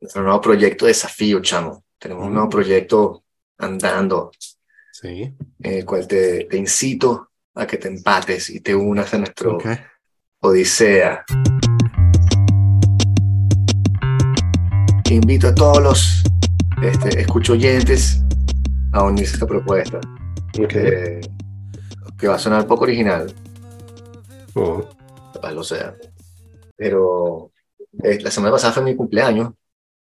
nuestro nuevo proyecto Desafío, chamo. Tenemos un nuevo Mm. proyecto andando, Sí. en el cual te, te incito a que te empates y te unas a nuestro Ok. Odisea. Invito a todos los este, escuchoyentes a unirse a esta propuesta, Ok. eh, que va a sonar poco original, Oh, capaz lo sea. Pero eh, la semana pasada fue mi cumpleaños,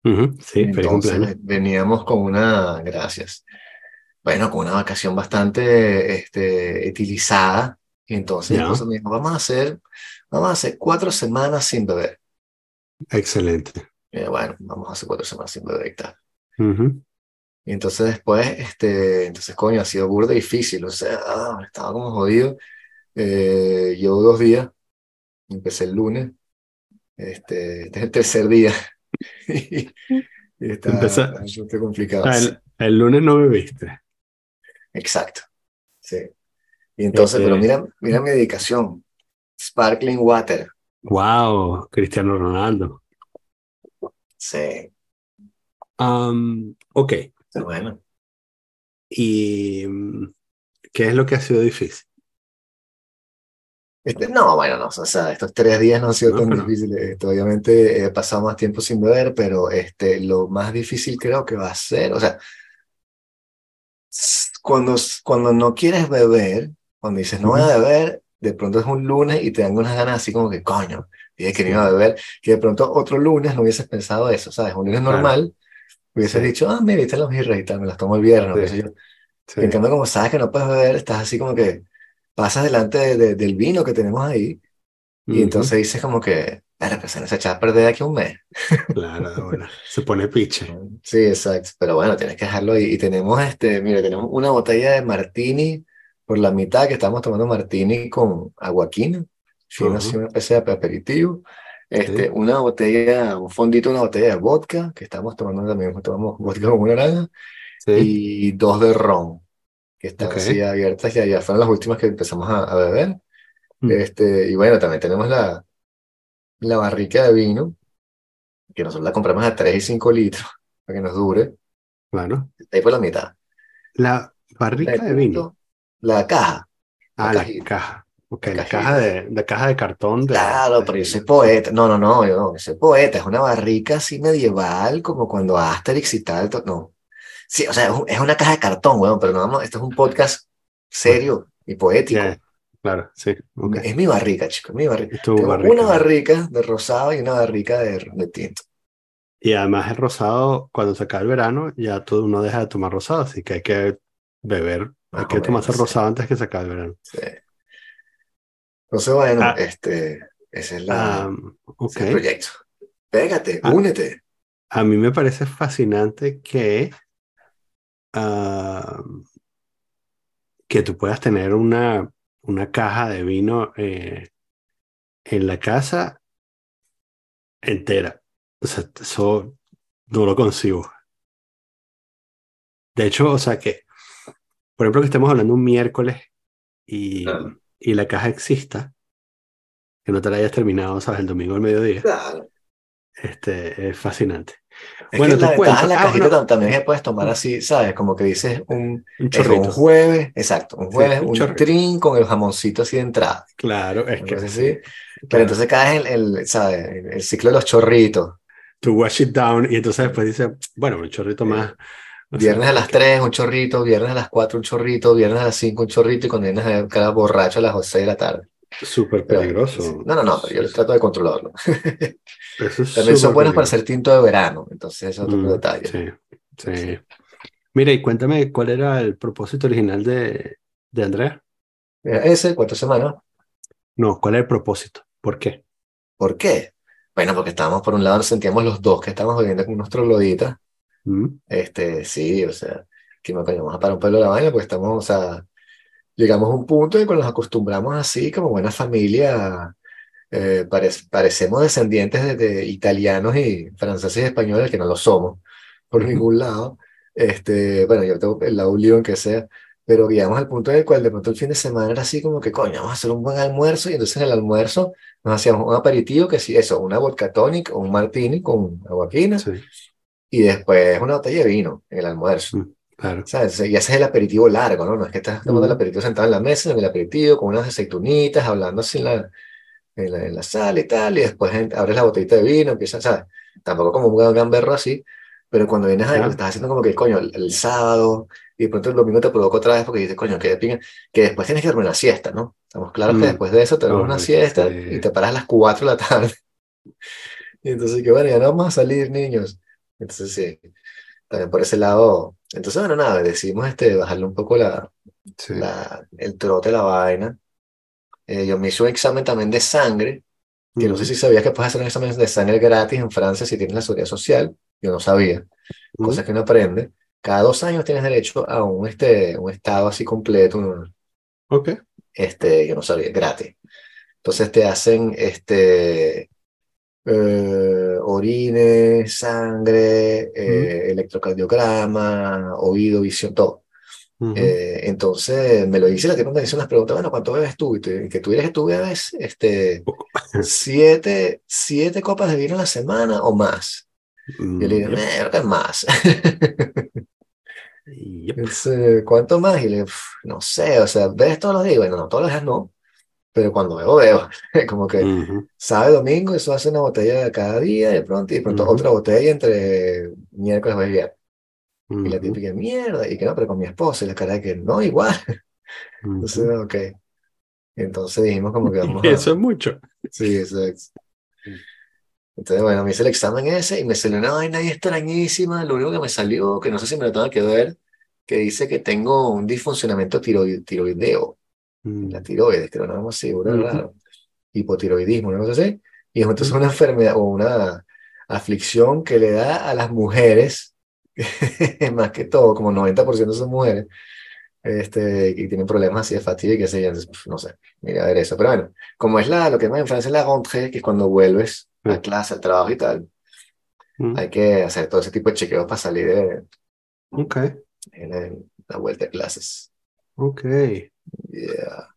ujú, Sí, feliz entonces cumpleaños. veníamos con una, gracias, bueno, con una vacación bastante este, utilizada, y entonces me dijo, vamos a hacer, vamos a hacer cuatro semanas sin beber. Excelente. Y bueno, vamos a hacer cuatro semanas sin beber y tal. Y entonces después, este, entonces coño, ha sido burda difícil, o sea, ah, estaba como jodido. Eh, llevo dos días, empecé el lunes, este, este es el tercer día. está Empezá- complicado. Ah, el, el lunes no me viste. Exacto, sí. Y entonces, pero Este- mira, mira mi dedicación, sparkling water, Wow, Cristiano Ronaldo. sí, Am, ok. pero bueno. ¿Y mm, qué es lo que ha sido difícil? Este, no, bueno, no, o sea, estos tres días no han sido No, tan difíciles. Este, obviamente he pasado más tiempo sin beber, pero este, lo más difícil creo que va a ser, o sea, cuando, cuando no quieres beber, cuando dices no voy a beber, de pronto es un lunes y te dan unas ganas así como que, coño, dije que no iba a beber, que de pronto otro lunes no hubieses pensado eso, ¿sabes? Un lunes Claro. normal, hubieses Sí. dicho, ah, mira, están los birras y tal, me las tomo el viernes, Sí. yo. Sí. En cambio, como sabes que no puedes beber, estás así como que pasas delante de- de- del vino que tenemos ahí y Ujú, entonces dices como que, pero que se echa a perder aquí un mes. Claro, bueno, se pone piche. Sí, exacto. Pero bueno, tienes que dejarlo ahí. Y tenemos este, mire, tenemos una botella de martini por la mitad que estamos tomando martini con aguaquina, fino así Ujú. una especie de aperitivo. Este, una botella, un fondito, una botella de vodka que estamos tomando también, tomamos vodka con una naranja Sí. y dos de ron que están Ok. así abiertas y ya fueron las últimas que empezamos a, a beber. Mm. Este, y bueno, también tenemos la, la barrica de vino, que nosotros la compramos a 3 y 5 litros para que nos dure. Claro. Ahí por la mitad. La barrica de punto, vino. La caja. Ah, la la caja. Ok, La la caja de, la caja de cartón. De, Claro, de pero yo soy poeta. No, no, no, yo no, yo soy poeta. Es una barrica así medieval, como cuando Asterix y tal. No. Sí, o sea, es, un- es una caja de cartón, weón, pero no vamos, esto es un podcast serio y poético. Ya, Claro, sí. ok. Es mi barrica, chicos, es mi barrica. Tengo barrica. una barrica de rosado y una barrica de, de tinto. Y además el rosado, cuando se acaba el verano, ya todo uno deja de tomar rosado, así que hay que beber, hay que tomarse menos, sí. rosado antes que se acabe el verano. Sí. Entonces, bueno, Ah. este, ese es la, ese ok. es el proyecto. Pégate, Ah. únete. A mí me parece fascinante que, ah, que tú puedas tener una, una caja de vino eh, en la casa entera. O sea, eso no lo consigo. De hecho, o sea que, por ejemplo, que estemos hablando un miércoles y, y la caja exista, que no te la hayas terminado, sabes, el domingo al mediodía, Claro. este, es fascinante. Es Bueno, que la ventaja de la Ah, cajita no. tam- también es que puedes tomar así, ¿sabes? Como que dices un, Un eso, un jueves, exacto, un Sí, jueves, un un chorrito. trin con el jamoncito así de entrada. Claro, es Una que sí, así. Pero claro. entonces caes en el, ¿sabes? El, ciclo de los chorritos. to wash it down y entonces después dice, bueno, un chorrito Sí. más. o sea, Viernes a las que- 3, un chorrito, viernes a las 4, un chorrito, viernes a las 5, un chorrito, y cuando vienes a cada borracho a las 6 de la tarde. Súper peligroso. No, no, no, pero yo trato de controlarlo. Eso es También son súper buenos para peligroso. hacer tinto de verano, entonces es otro Mm, detalle. Sí, sí. Sí. Mira, y cuéntame cuál era el propósito original de, de Andrea. Ese, cuatro semanas. No, ¿cuál era el propósito? ¿Por qué? ¿Por qué? Bueno, porque estábamos, por un lado, nos sentíamos los dos que estábamos viviendo con unos trogloditas. Mm, Este, sí, o sea, que me vamos a parar un pelo de la vaina, porque estamos, o sea, llegamos a un punto en que nos acostumbramos así, como buena familia, eh, parec- parecemos descendientes de, de italianos y franceses y españoles, que no lo somos por ningún lado. Este, bueno, yo tengo el lado lío en que sea, pero llegamos al punto en el cual de pronto el fin de semana era así como que, coño, vamos a hacer un buen almuerzo, y entonces en el almuerzo nos hacíamos un aperitivo que sí, eso, una vodka tonic o un martini con aguaquina, Sí. y después una botella de vino en el almuerzo. Mm, Claro. ¿Sabes? Y ese es el aperitivo largo, ¿no? No es que estás tomando el aperitivo sentado en la mesa, sino el aperitivo con unas aceitunitas, hablando así en la, en la, en la sala y tal, y después abres la botellita de vino, empiezas, ¿sabes? Tampoco como un gamberro así, pero cuando vienes a estás haciendo como que, coño, el, el sábado, y de pronto el domingo te provoca otra vez porque dices, coño, que de pinga, que después tienes que dormir una siesta, ¿no? Estamos claros que Mm. después de eso te duermes una siesta sí. y te paras a las 4 de la tarde. Y entonces, que bueno, ya no vamos a salir, niños. Entonces, sí, también por ese lado. Entonces, bueno, nada, decidimos este, bajarle un poco la, Sí. la, el trote, la vaina. Eh, yo me hice un examen también de sangre, que no sé si sabías que puedes hacer un examen de sangre gratis en Francia si tienes la seguridad social. Yo no sabía, mm, cosas que uno aprende. Cada dos años tienes derecho a un, este, un estado así completo, un- Ok. este, yo no sabía, gratis. Entonces te hacen este, eh, orines, sangre, eh, electrocardiograma, oído, visión, todo. Ujú. Eh, entonces me lo hice, la tipa me hizo unas preguntas, bueno, ¿cuánto bebes tú? Y te- que tú digas que tú bebes este, siete, siete copas de vino a la semana o más. Mm, Yo le "Eh, creo que es más. yep. Entonces, ¿cuánto más? Y le "Uf, no sé, o sea, ¿bebes todos los días? Bueno, no, todos los días no, pero cuando bebo, bebo. Como que Ujú, sábado, domingo, eso hace una botella cada día, de pronto, y de pronto Ujú. otra botella entre miércoles, jueves y viernes. Y la típica, mierda, y que no, pero con mi esposa, y la cara de que no, igual. Entonces, ok. Entonces dijimos como que vamos Y a... Eso es mucho. Sí, exacto. Entonces, bueno, me hice el examen ese y me salió una vaina ahí extrañísima. Lo único que me salió, que no sé si me lo tengo que ver, que dice que tengo un disfuncionamiento tiroid- tiroideo. En La Mm, tiroides, creo, no vamos seguro, raro. Hipotiroidismo, una cosa así. Y es entonces una enfermedad o una aflicción que le da a las mujeres, más que todo, como 90% son mujeres, este, y tienen problemas así de fatiga y sé yo, entonces, pf, no sé, mira a ver eso. Pero bueno, como es la, lo que más en Francia es la rentrée, que es cuando vuelves a Sí. clase, al trabajo y tal, Mm, hay que hacer todo ese tipo de chequeos para salir de, en la vuelta a clases. ok. Yeah.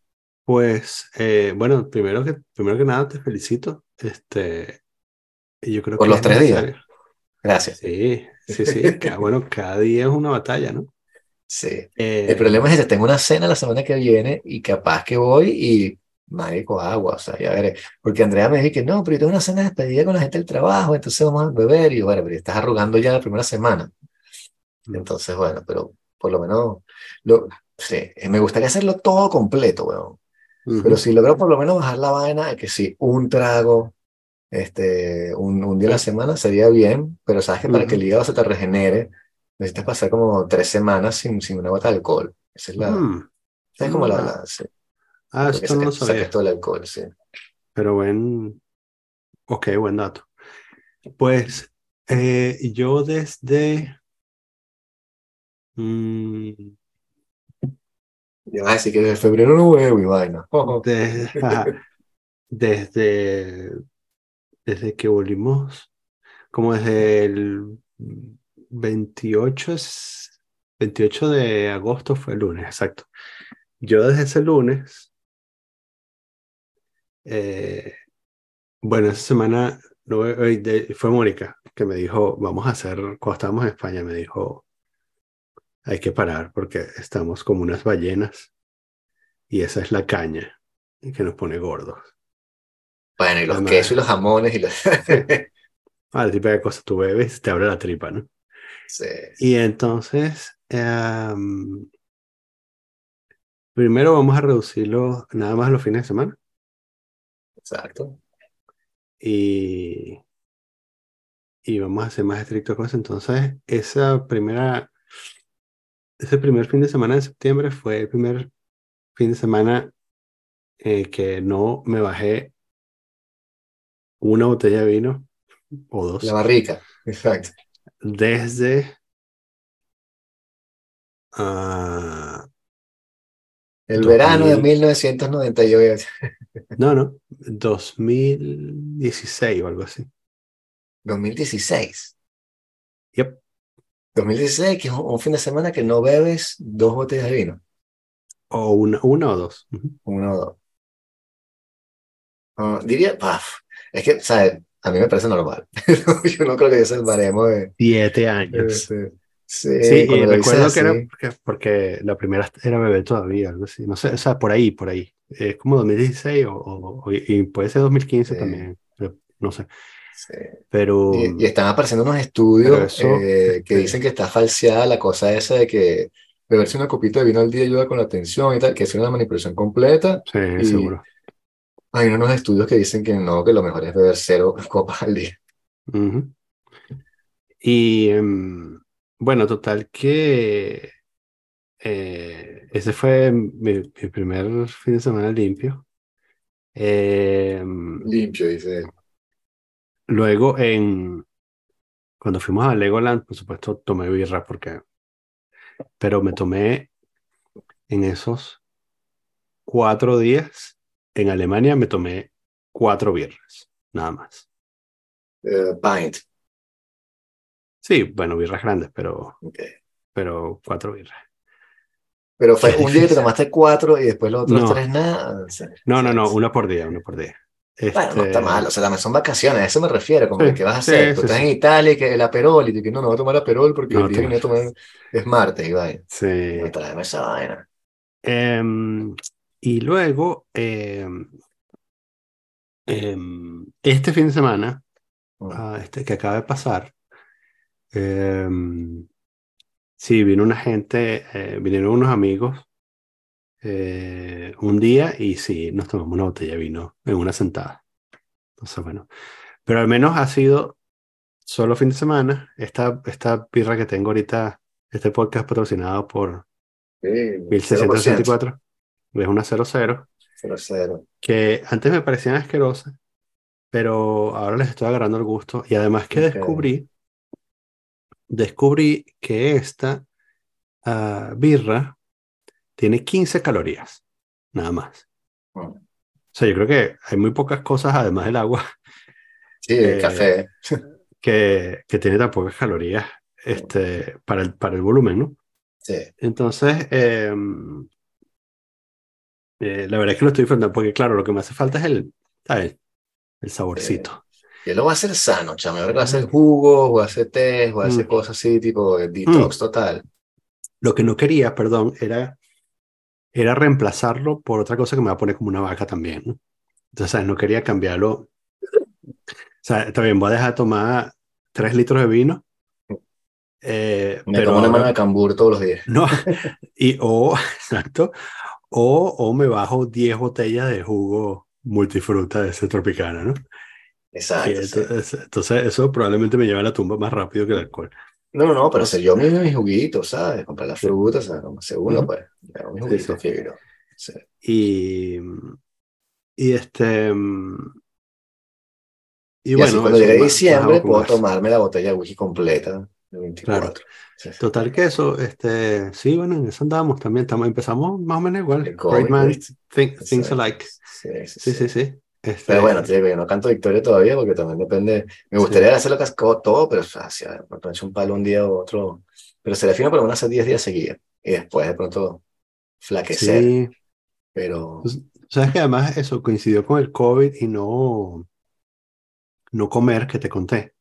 Pues, eh, bueno, primero que, primero que nada te felicito. Este, yo creo Por que los es tres días. necesario. Gracias. Sí, sí, sí. ca- bueno, cada día es una batalla, ¿no? Sí. Eh, El problema es que tengo una cena la semana que viene y capaz que voy y marico agua, o sea, ya veré. Porque Andrea me dijo que no, pero yo tengo una cena de despedida con la gente del trabajo, entonces vamos a beber y bueno, pero estás arrugando ya la primera semana. Mm. Entonces, bueno, pero por lo menos, lo, sí, eh, me gustaría hacerlo todo completo, weón. Pero si logro por lo menos bajar la vaina que sí, un trago, este, un, un día a la semana sería bien, pero sabes que para que el hígado se te regenere, necesitas pasar como tres semanas sin, sin una gota de alcohol. Esa es la, Mm, esa es como la, ah, la sí, ah, esto no sabía, todo el alcohol, sí. pero buen, ok, buen dato. Pues eh, yo desde, mm, Y vas a decir que desde febrero no bebo y vaina. Desde, desde, desde que volvimos, como desde el 28, es- 28 de agosto fue el lunes, exacto. Yo desde ese lunes, eh, bueno, esa semana eh, fue Mónica que me dijo, vamos a hacer, cuando estábamos en España, me dijo, hay que parar porque estamos como unas ballenas y esa es la caña que nos pone gordos. Bueno, y los Además- quesos y los jamones y los... Ah, la típica cosa, tú bebes, te abre la tripa, ¿no? Sí. Y entonces, em, primero vamos a reducirlo nada más los fines de semana Exacto. y, y vamos a ser más estrictos con eso. Entonces, esa primera, ese primer fin de semana de septiembre fue el primer fin de semana eh, que no me bajé una botella de vino o dos La barrica. Exacto. desde ah, El verano de 2000. 1998. no, no, 2016 o algo así. 2016. Yep. 2016, que es un, fin de semana que no bebes dos botellas de vino. O una, una o dos. Uno o dos. Ah, diría, paf, es que, ¿sabes? A mí me parece normal. Yo no creo que ese es el baremo de... Siete años. este, sí, Sí, y dices acuerdo que era así, porque, porque la primera era bebé todavía, algo así. No sé, o sea, por ahí, por ahí. Es como 2016 o, o- o- y puede ser 2015 Sí. también. pero No sé. Sí. Pero Y, y están apareciendo unos estudios eso, eh, que dicen que está falseada la cosa esa de que beberse una copita de vino al día ayuda con la atención y tal, que es una manipulación completa. sí, Y seguro. hay unos estudios que dicen que no, que lo mejor es beber cero copas al día. Y em, bueno, total que eh, ese fue mi, mi primer fin de semana limpio. Em, Limpio, dice él. Luego, en, cuando fuimos a Legoland, por supuesto, tomé birra porque, pero me tomé en esos cuatro días en Alemania, me tomé cuatro birras, nada más. Pint. Sí, bueno, birras grandes, pero, pero cuatro birras. Pero fue un día que te tomaste cuatro y después los otros No. tres nada. O sea, No, no, no, una por día, una por día. Bueno, no está Este, mal, o sea, son vacaciones, a eso me refiero, como Sí, que ¿qué vas a sí, hacer? Tú sí, estás en Italia y que el aperol, y tú que no, no voy a tomar aperol porque No, el día que voy a tomar es martes, y vaya, Sí. tráeme esa vaina. Em, y luego, em, este fin de semana, Mm. ah, este que acaba de pasar, sí, vino una gente, eh, vinieron unos amigos eh, un día y sí, nos tomamos una botella de vino en una sentada. Entonces, bueno, pero al menos ha sido solo fin de semana. Esta, esta birra que tengo ahorita, este podcast patrocinado por Sí, 1664, es una 00, Cero, cero. que antes me parecían asquerosas, pero ahora les estoy agarrando el gusto. Y además que descubrí, descubrí que esta ah, birra tiene 15 calorías, nada más. Mm. O sea, yo creo que hay muy pocas cosas, además del agua, Sí, el Eh, café. que, que tiene tan pocas calorías este, para el, para el volumen, ¿no? Sí. Entonces, eh, eh, la verdad es que lo estoy disfrutando, porque claro, lo que me hace falta es el. El saborcito. Y lo va a hacer sano. Ahora va a hacer jugos, va a hacer té, va a hacer Mm. cosas así, tipo de detox total. Lo que no quería, perdón, era, era reemplazarlo por otra cosa que me va a poner como una vaca también, ¿no? Entonces, ¿sabes? no quería cambiarlo. O sea, bien, voy a dejar de tomar tres litros de vino. eh, Me pero como una mano de cambur todos los días. No, y o, exacto, o, o me bajo 10 botellas de jugo multifruta de ese tropicana, ¿no? Y Exacto. sí. entonces, entonces eso probablemente me lleva a la tumba más rápido que el alcohol. No, no, no, pero sé yo mismo mis juguitos, ¿sabes? Comprar las frutas, ¿sabes? Como segundo, Ujú. pues. Hago mis juguitos, sí. Sí. Y, y este. Y, Y, bueno, así cuando llegue diciembre puedo tomarme la botella de whisky completa de 24. Claro. Sí. Total que eso, este, sí, bueno, en eso andamos también, estamos, empezamos más o menos igual. Great man, think- things alike. Sí, sí, Sí, sí. Sí, sí. Este, Pero bueno, te digo, yo no canto victoria todavía porque también depende. Me gustaría hacerlo casi todo, pero hacia de pronto echo un palo un día u otro. Pero se define por lo menos hace 10 días seguidos y después de pronto flaquecer. sí. Pero Pues, Sabes que además eso coincidió con el COVID y no, no comer, que te conté,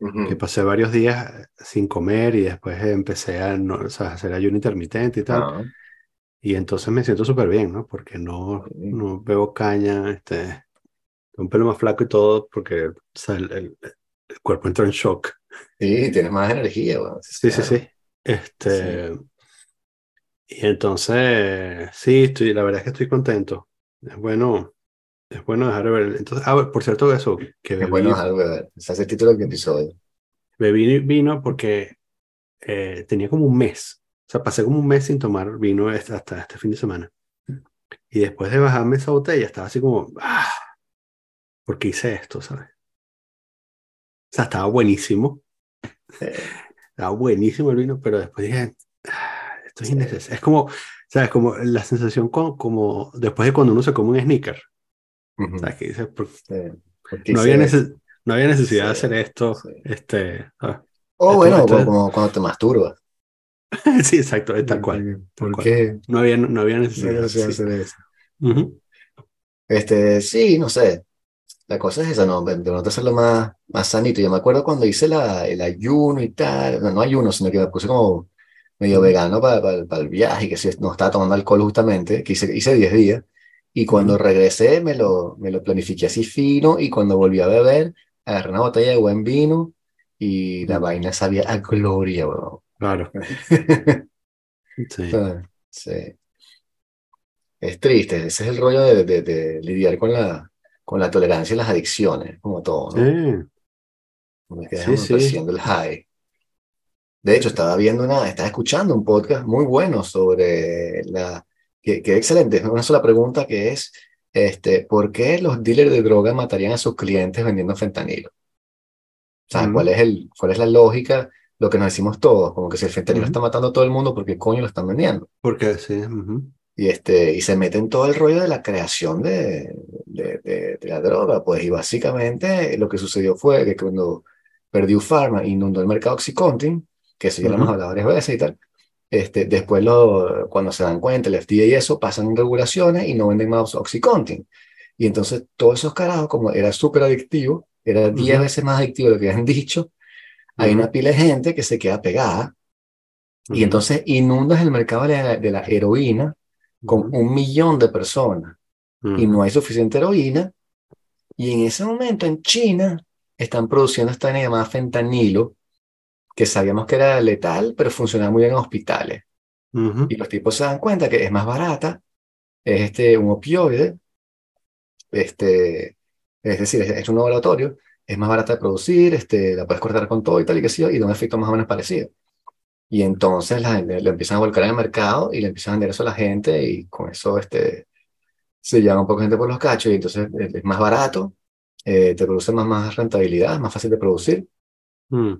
ujú, que pasé varios días sin comer y después empecé a, no, o sea, hacer ayuno intermitente y tal. ah, Y entonces me siento súper bien, ¿no? Porque no, Sí. no bebo caña, este, un pelo más flaco y todo, porque o sea, el, el- el cuerpo entró en shock. sí, tienes más energía. bueno, Sí, sí, claro. sí. Este, y entonces, sí, estoy, la verdad es que estoy contento. Es bueno, es bueno dejar de ver. Entonces, ah, por cierto, eso, que bebí, bueno dejar de beber. Ese es el título del episodio. bebí vino porque eh, tenía como un mes. Sea, pasé como un mes sin tomar vino hasta, este fin de semana. Y después de bajarme esa botella, estaba así como, ah, ¿por qué hice esto, sabes? O sea, estaba buenísimo. Estaba buenísimo el vino, pero después dije, "Ah, esto es Sí. innecesario. Es como, ¿sabes? Como la sensación con- como después de cuando uno se come un sneaker. ujú, ¿Sabes? Que dices, "Por- sí. Porque no, había no necesidad de hacer esto. Este. O Esto- bueno, esto- como cuando te masturbas. sí, exacto, es tal cual. tal ¿Por cual. No había, no había No necesidad. sí. hacer eso. Ujú. Este, sí, no sé. La cosa es esa, no, de no hacerlo más, más sanito. Yo me acuerdo cuando hice la, el ayuno y tal, no, no ayuno, sino que me puse como medio vegano para, el viaje, que si no estaba tomando alcohol justamente, que hice, hice 10 días, y cuando regresé me lo, me lo planifiqué así fino, y cuando volví a beber, agarré una botella de buen vino, y la vaina sabía a gloria, weón. Claro, sí. Ah, Sí. Es triste, ese es el rollo de, de- de lidiar con la, con la tolerancia y las adicciones, como todo, ¿no? Que sí, sí. el high. De hecho, estaba viendo una, estaba escuchando un podcast muy bueno sobre la, que, que excelente, una sola pregunta que es, este, ¿por qué los dealers de droga matarían a sus clientes vendiendo fentanilo? O sea, ¿cuál es el, cuál es la lógica? Lo que nos decimos todos, como que si el fentanilo está Ujú. matando a todo el mundo, ¿por qué coño lo están vendiendo? Porque sí. ujú. Y, este, y se mete en todo el rollo de la creación de, de, de- de la droga, pues, y básicamente lo que sucedió fue que cuando Purdue Pharma inundó el mercado Oxycontin, que eso ya lo hemos hablado varias veces y tal, este, después lo, cuando se dan cuenta, el FDA y eso, pasan regulaciones y no venden más Oxycontin. Y entonces todos esos carajos, como era súper adictivo, era 10 Ujú. veces más adictivo de lo que habían dicho, hay una pila de gente que se queda pegada y entonces inundas el mercado de la, de la heroína con un millón de personas y no hay suficiente heroína. Y en ese momento en China están produciendo esta llamada fentanilo, que sabíamos que era letal, pero funcionaba muy bien en hospitales. Ujú. Y los tipos se dan cuenta que es más barata, es este, un opioide, este, es decir, es, es un laboratorio, es más barata de producir, este, la puedes cortar con todo y tal y que sí, y da un efecto más o menos parecido. Y entonces la gente lo empiezan a volcar en el mercado y le empiezan a vender eso a la gente y con eso este, se llama un poco gente por los cachos y entonces es es más barato, eh, te produce más, más rentabilidad, es más fácil de producir. Mm.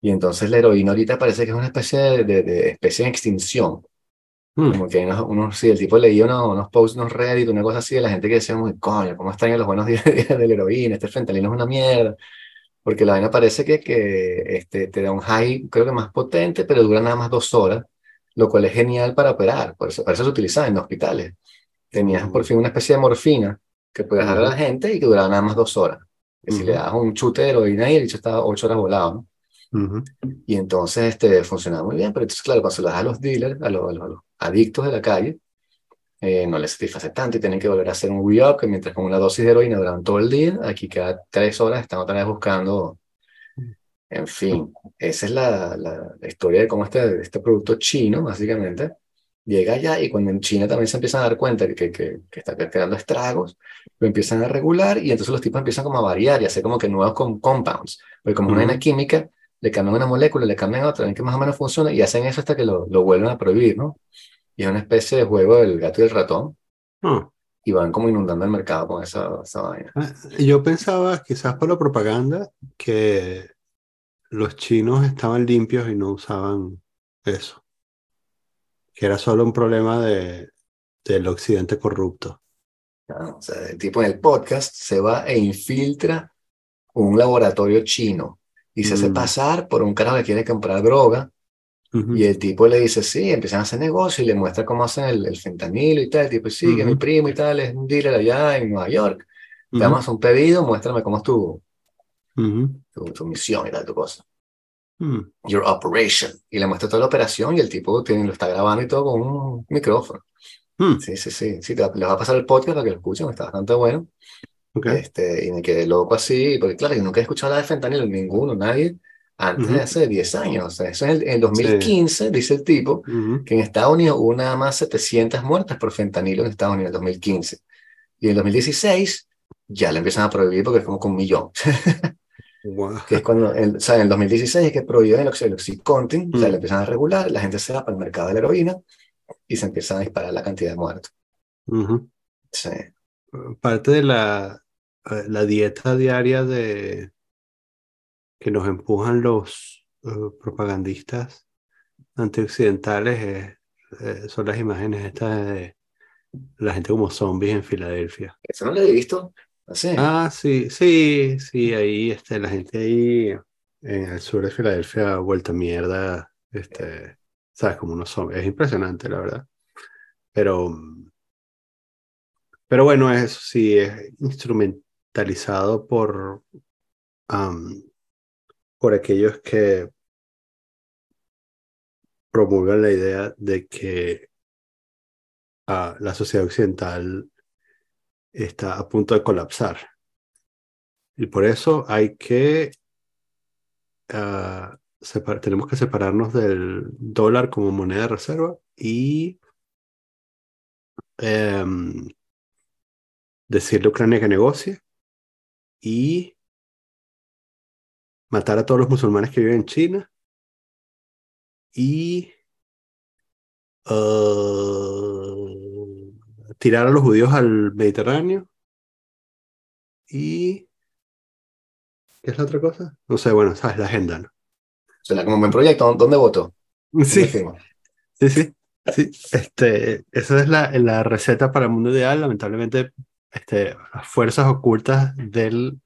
Y entonces la heroína ahorita parece que es una especie de, de- de especie en extinción. Mm. Como que hay unos, unos- sí, el tipo leía unos, unos posts, unos Reddit, una cosa así de la gente que decía, muy coño, ¿cómo extraño los buenos días, días de la heroína? Este fentanilo es una mierda. Porque la vaina parece que, que este, te da un high, creo que más potente, pero dura nada más dos horas, lo cual es genial para operar. Por eso, para eso se utilizaba en hospitales. Tenías por fin una especie de morfina que podías dar a la gente y que duraba nada más dos horas. Que si le dabas un chute de heroína y el bicho estaba ocho horas volado, ¿no? Ujú. Y entonces este, funcionaba muy bien, pero entonces, claro, cuando se lo das a los dealers, a los, a los- a los adictos de la calle, eh, no les satisface tanto y tienen que volver a hacer un re-up, que mientras con una dosis de heroína duran todo el día, aquí cada tres horas están otra vez buscando, en fin, esa es la, la, la historia de cómo este, este producto chino, básicamente, llega allá y cuando en China también se empiezan a dar cuenta que, que, que, que está creando estragos, lo empiezan a regular y entonces los tipos empiezan como a variar y a hacer como que nuevos com- compounds, porque como es una vaina Ujú. química, le cambian una molécula, le cambian otra, ven que más o menos funciona y hacen eso hasta que lo, lo vuelven a prohibir, ¿no? Y es una especie de juego del gato y el ratón Ah. y van como inundando el mercado con esa, esa vaina. Ah, Yo pensaba, quizás por la propaganda, que los chinos estaban limpios y no usaban eso, que era solo un problema de, del occidente corrupto. ¿no? O sea, el tipo en el podcast se va e infiltra un laboratorio chino y se hace Mm. pasar por un carajo que quiere comprar droga y el tipo le dice, sí, empiezan a hacer negocio y le muestra cómo hacen el, el fentanilo y tal. El tipo, sí, que mi primo y tal es un dealer allá en Nueva York. Te Ujú. vamos a hacer un pedido, muéstrame cómo es tu, Ujú. tu, tu misión y tal, tu cosa. Mm. Your operation. Y le muestra toda la operación y el tipo tiene, lo está grabando y todo con un micrófono. Mm. Sí, sí, sí. sí te, les va a pasar el podcast para que lo escuchen, está bastante bueno. Ok. Este, y me quedé loco así, porque claro, yo nunca he escuchado hablar de fentanilo, ninguno, nadie, antes de hace 10 años. O sea, eso es el, en el 2015, dice el tipo, Ujú. que en Estados Unidos hubo nada más 700 muertes por fentanilo en Estados Unidos en el 2015. Y en el 2016 ya le empiezan a prohibir porque es como con un millón. Guau. que es cuando, el, o sea, en el 2016 es que prohíben el, oxy- el Oxycontin, o sea, Mm. le empiezan a regular, la gente se va para el mercado de la heroína y se empieza a disparar la cantidad de muertos. Sí. Parte de la, eh, la dieta diaria de que nos empujan los eh, propagandistas antioccidentales es, eh, son las imágenes estas de la gente como zombies en Filadelfia. Eso no lo he visto. Así. Ah, sí, sí, sí, ahí este, la gente ahí en el sur de Filadelfia vuelta mierda, este, ¿Sabes? Como unos zombies. Es impresionante, la verdad. Pero, pero bueno, eso sí, es instrumentalizado por, por aquellos que promulgan la idea de que ah, la sociedad occidental está a punto de colapsar. Y por eso hay que, ah, tenemos que separarnos del dólar como moneda de reserva y em, decirle a Ucrania que negocie y matar a todos los musulmanes que viven en China y uh, tirar a los judíos al Mediterráneo y ¿qué es la otra cosa? No sé, bueno, sabes, la agenda, ¿no? Suena como un buen proyecto, ¿dónde voto? Sí, sí, sí, sí. Este, esa es la, la receta para el mundo ideal. Lamentablemente, este, las fuerzas ocultas del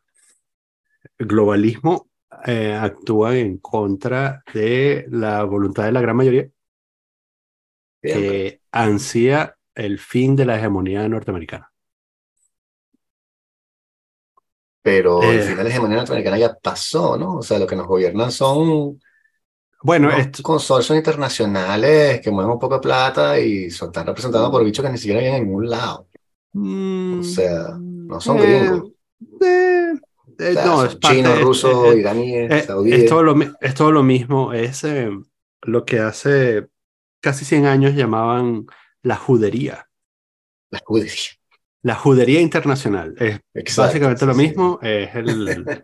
globalismo eh, actúan en contra de la voluntad de la gran mayoría que ansía el fin de la hegemonía norteamericana. Pero el eh, fin de la hegemonía norteamericana ya pasó, ¿no? O sea, lo que nos gobiernan son bueno, consorcios internacionales que mueven un poco de plata y son tan representados por bichos que ni siquiera vienen en ningún lado. O sea, no son eh, gringos. Eh, no, es chino, ruso, iraní, saudí. Es todo, lo, es todo lo mismo. Es eh, lo que hace casi 100 años llamaban la judería. La judería. La judería internacional. Es básicamente lo mismo. Es el.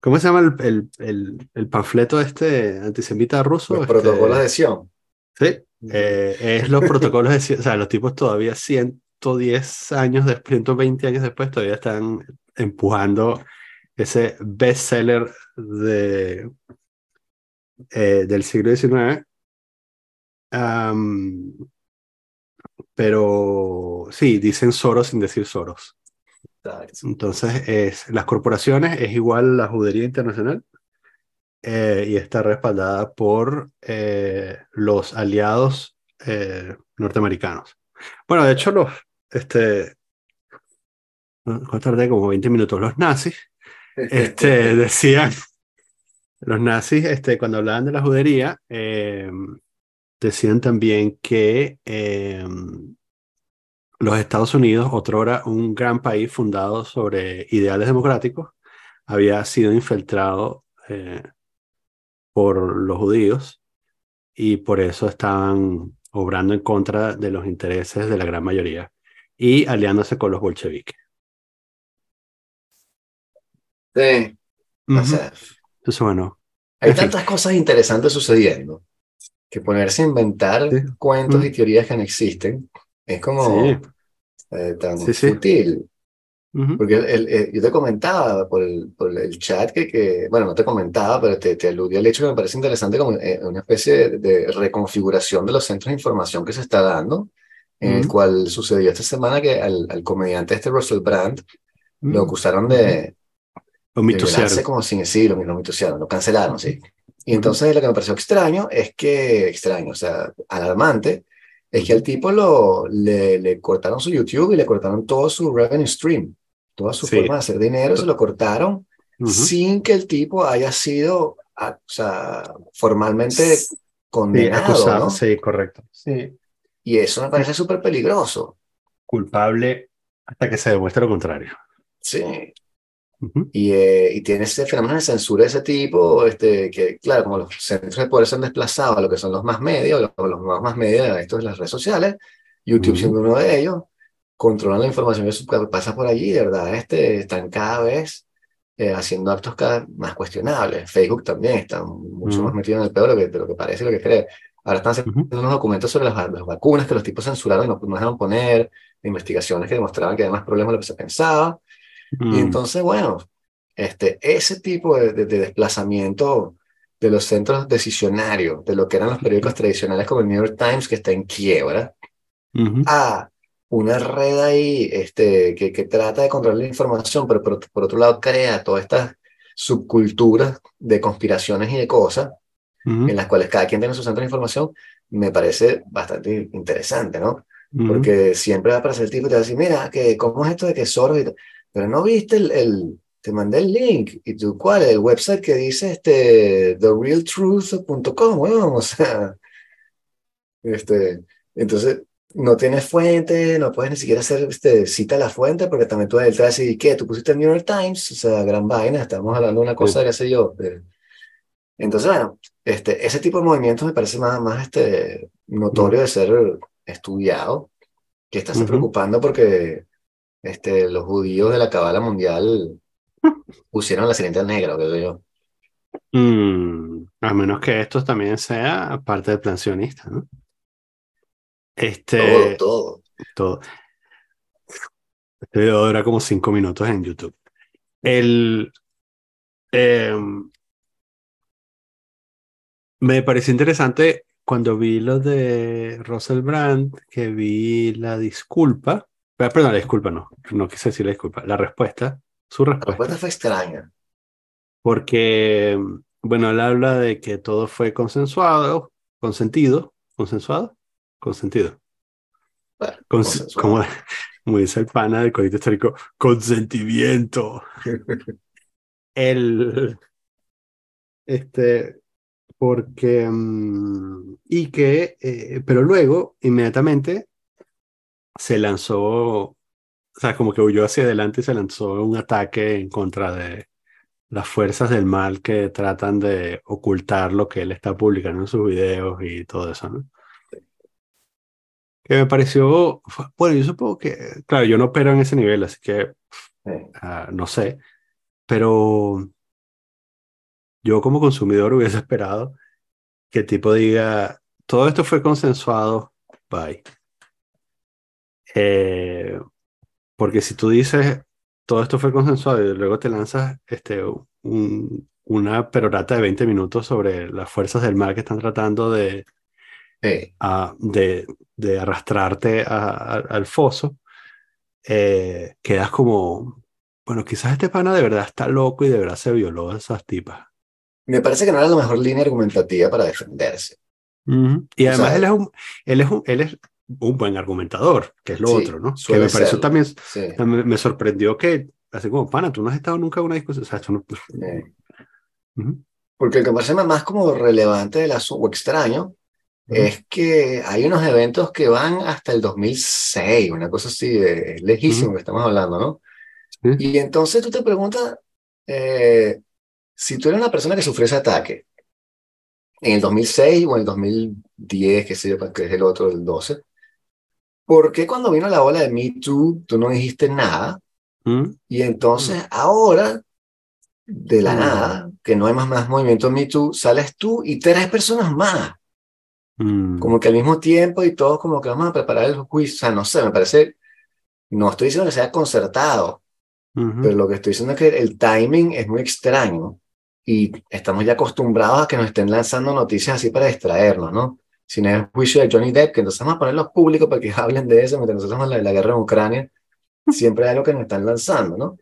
¿Cómo se llama el, el, el, panfleto este antisemita ruso? Los este, protocolos de Sion. Sí, eh, es los protocolos de Sion. O sea, los tipos todavía 110 años después, 120 años después, todavía están empujando ese bestseller de, eh, del siglo XIX. pero sí, dicen Soros sin decir Soros. Entonces, es, las corporaciones es igual la judería internacional eh, y está respaldada por eh, los aliados norteamericanos. Bueno, de hecho, los, este, tardé como 20 minutos. Los nazis este, decían, los nazis, este, cuando hablaban de la judería, em, decían también que em, los Estados Unidos, otrora un gran país fundado sobre ideales democráticos, había sido infiltrado eh, por los judíos y por eso estaban obrando en contra de los intereses de la gran mayoría y aliándose con los bolcheviques. Sí. Entonces, bueno. Hay tantas cosas interesantes sucediendo que ponerse a inventar cuentos y teorías que no existen es como eh, tan sutil. Porque el, yo te comentaba por el, por el chat que, que, bueno, no te comentaba, pero te, te aludí al hecho que me parece interesante como eh, una especie de, reconfiguración de los centros de información que se está dando, en el cual sucedió esta semana que al, al comediante este Russell Brand lo acusaron de, lo mitosearon. como sin decirlo, lo mitosearon, lo cancelaron, sí. Y entonces lo que me pareció extraño es que, extraño, o sea, alarmante, es que al tipo lo, le, le cortaron su YouTube y le cortaron todo su revenue stream, toda su forma de hacer dinero, se lo cortaron sin que el tipo haya sido, o sea, formalmente condenado. Sí, correcto. Sí. Y eso me parece súper peligroso. Culpable hasta que se demuestre lo contrario. Sí, y, eh, y, tiene ese fenómeno de censura de ese tipo, este, que claro, como los centros de poder se han desplazado a lo que son los más medios, los, los más, medios, esto es las redes sociales, YouTube siendo uno de ellos, controlan la información que pasa por allí, de verdad, este, están cada vez eh, haciendo actos cada más cuestionables. Facebook también está mucho más metido en el peor de lo que, lo que parece, lo que cree. Ahora están haciendo unos documentos sobre las, las, vacunas que los tipos censuraron y no, no dejaron poner, investigaciones que demostraban que había más problemas de lo que se pensaba. Y mm. entonces, bueno, este, ese tipo de, de, desplazamiento de los centros decisionarios, de lo que eran los periódicos tradicionales como el New York Times, que está en quiebra, a una red ahí este, que, que trata de controlar la información, pero por, otro lado crea todas estas subculturas de conspiraciones y de cosas, en las cuales cada quien tiene su centro de información, me parece bastante interesante, ¿no? Porque siempre va a aparecer el tipo y te va a decir, mira, que, ¿cómo es esto de que Soros y Pero no viste el, el, te mandé el link, ¿y tú cuál? El website que dice este, therealtruth.com, bueno, o sea, este, entonces, no tienes fuente, no puedes ni siquiera hacer este, cita a la fuente, porque también tú detrás y ¿qué? ¿Tú pusiste el New York Times? O sea, gran vaina, estamos hablando de una cosa, qué sé yo. entonces, bueno, este, ese tipo de movimientos me parece más, más este, notorio de ser estudiado, que estás preocupando porque este, los judíos de la cabala mundial pusieron la siguiente negra, que yo. Mm, a menos que esto también sea parte del plan sionista, ¿no? Este, todo, todo. Todo. Este video dura como cinco minutos en YouTube. El, em, me pareció interesante cuando vi lo de Russell Brand, que vi la disculpa. Ah, perdón, la disculpa no, no quise decir la disculpa, la respuesta, su respuesta. La respuesta fue extraña. Porque, bueno, él habla de que todo fue consensuado, consentido, consensuado, consentido. como, dice el pana del código histórico, consentimiento. el, este, porque, mm, y que, eh, pero luego, inmediatamente, se lanzó, o sea, como que huyó hacia adelante y se lanzó un ataque en contra de las fuerzas del mal que tratan de ocultar lo que él está publicando en sus videos y todo eso, ¿no? que me pareció, bueno, yo supongo que, claro, yo no opero en ese nivel, así que ah, no sé, pero yo como consumidor hubiese esperado que el tipo diga, todo esto fue consensuado, bye. Eh, porque si tú dices, todo esto fue consensuado y luego te lanzas este, un, una perorata de 20 minutos sobre las fuerzas del mal que están tratando de, de, de, arrastrarte al foso, eh, quedas como, bueno, quizás este pana de verdad está loco y de verdad se violó a esas tipas. Me parece que no era la mejor línea argumentativa para defenderse. Y además él, es un, él, es un, él es un buen argumentador, que es lo otro, ¿no? Que me pareció también, me, sorprendió que, así como, pana, tú no has estado nunca en una discusión, o sea, esto no... Porque el que me parece más como relevante del asunto, o extraño, es que hay unos eventos que van hasta el 2006, una cosa así, es lejísimo que estamos hablando, ¿no? Y entonces tú te preguntas, eh, si tú eres una persona que sufrió ese ataque en el 2006 o en el 2010, que sé yo, que es el otro, el 12, ¿por qué cuando vino la ola de Me Too tú no dijiste nada? Y entonces ahora, de la nada, que no hay más, más movimiento Me Too, sales tú y tres personas más. Mm. Como que al mismo tiempo y todos como que vamos a preparar el juicio, o sea, no sé, me parece, no estoy diciendo que sea concertado, pero lo que estoy diciendo es que el timing es muy extraño y estamos ya acostumbrados a que nos estén lanzando noticias así para distraernos, ¿no? Si no es el juicio de Johnny Depp, que entonces vamos a ponerlos públicos para que hablen de eso mientras nosotros en la, guerra en Ucrania, siempre hay algo que nos están lanzando, ¿no?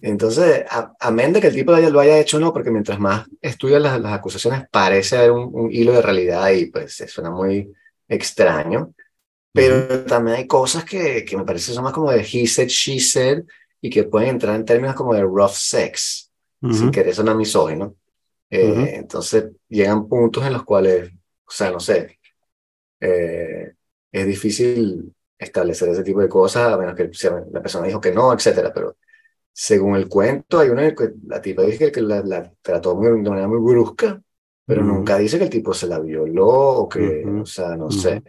Entonces, a, menos de que el tipo lo haya hecho no, porque mientras más estudias las, acusaciones parece haber un, hilo de realidad y pues suena muy extraño. Pero también hay cosas que, que me parece son más como de he said, she said y que pueden entrar en términos como de rough sex, sin querer sonar misógino. Eh, Entonces llegan puntos en los cuales, o sea, no sé, eh, es difícil establecer ese tipo de cosas, a menos que la persona dijo que no, etcétera, pero según el cuento, hay una que la tipa dice que la, trató muy, de manera muy brusca, pero nunca dice que el tipo se la violó o que, o sea, no sé.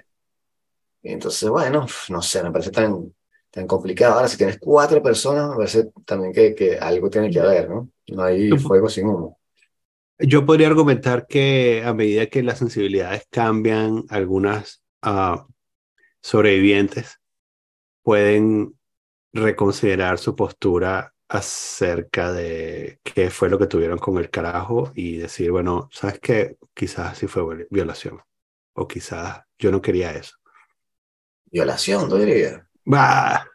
entonces, bueno, no sé, me parece tan, tan complicado. Ahora, si tienes cuatro personas, me parece también que, que algo tiene que haber, ¿no? No hay fuego sin humo. Yo podría argumentar que a medida que las sensibilidades cambian, algunas uh, sobrevivientes pueden reconsiderar su postura acerca de qué fue lo que tuvieron con el carajo y decir, bueno, ¿sabes qué? Quizás sí fue violación. O quizás yo no quería eso. Violación, no diría. Bah,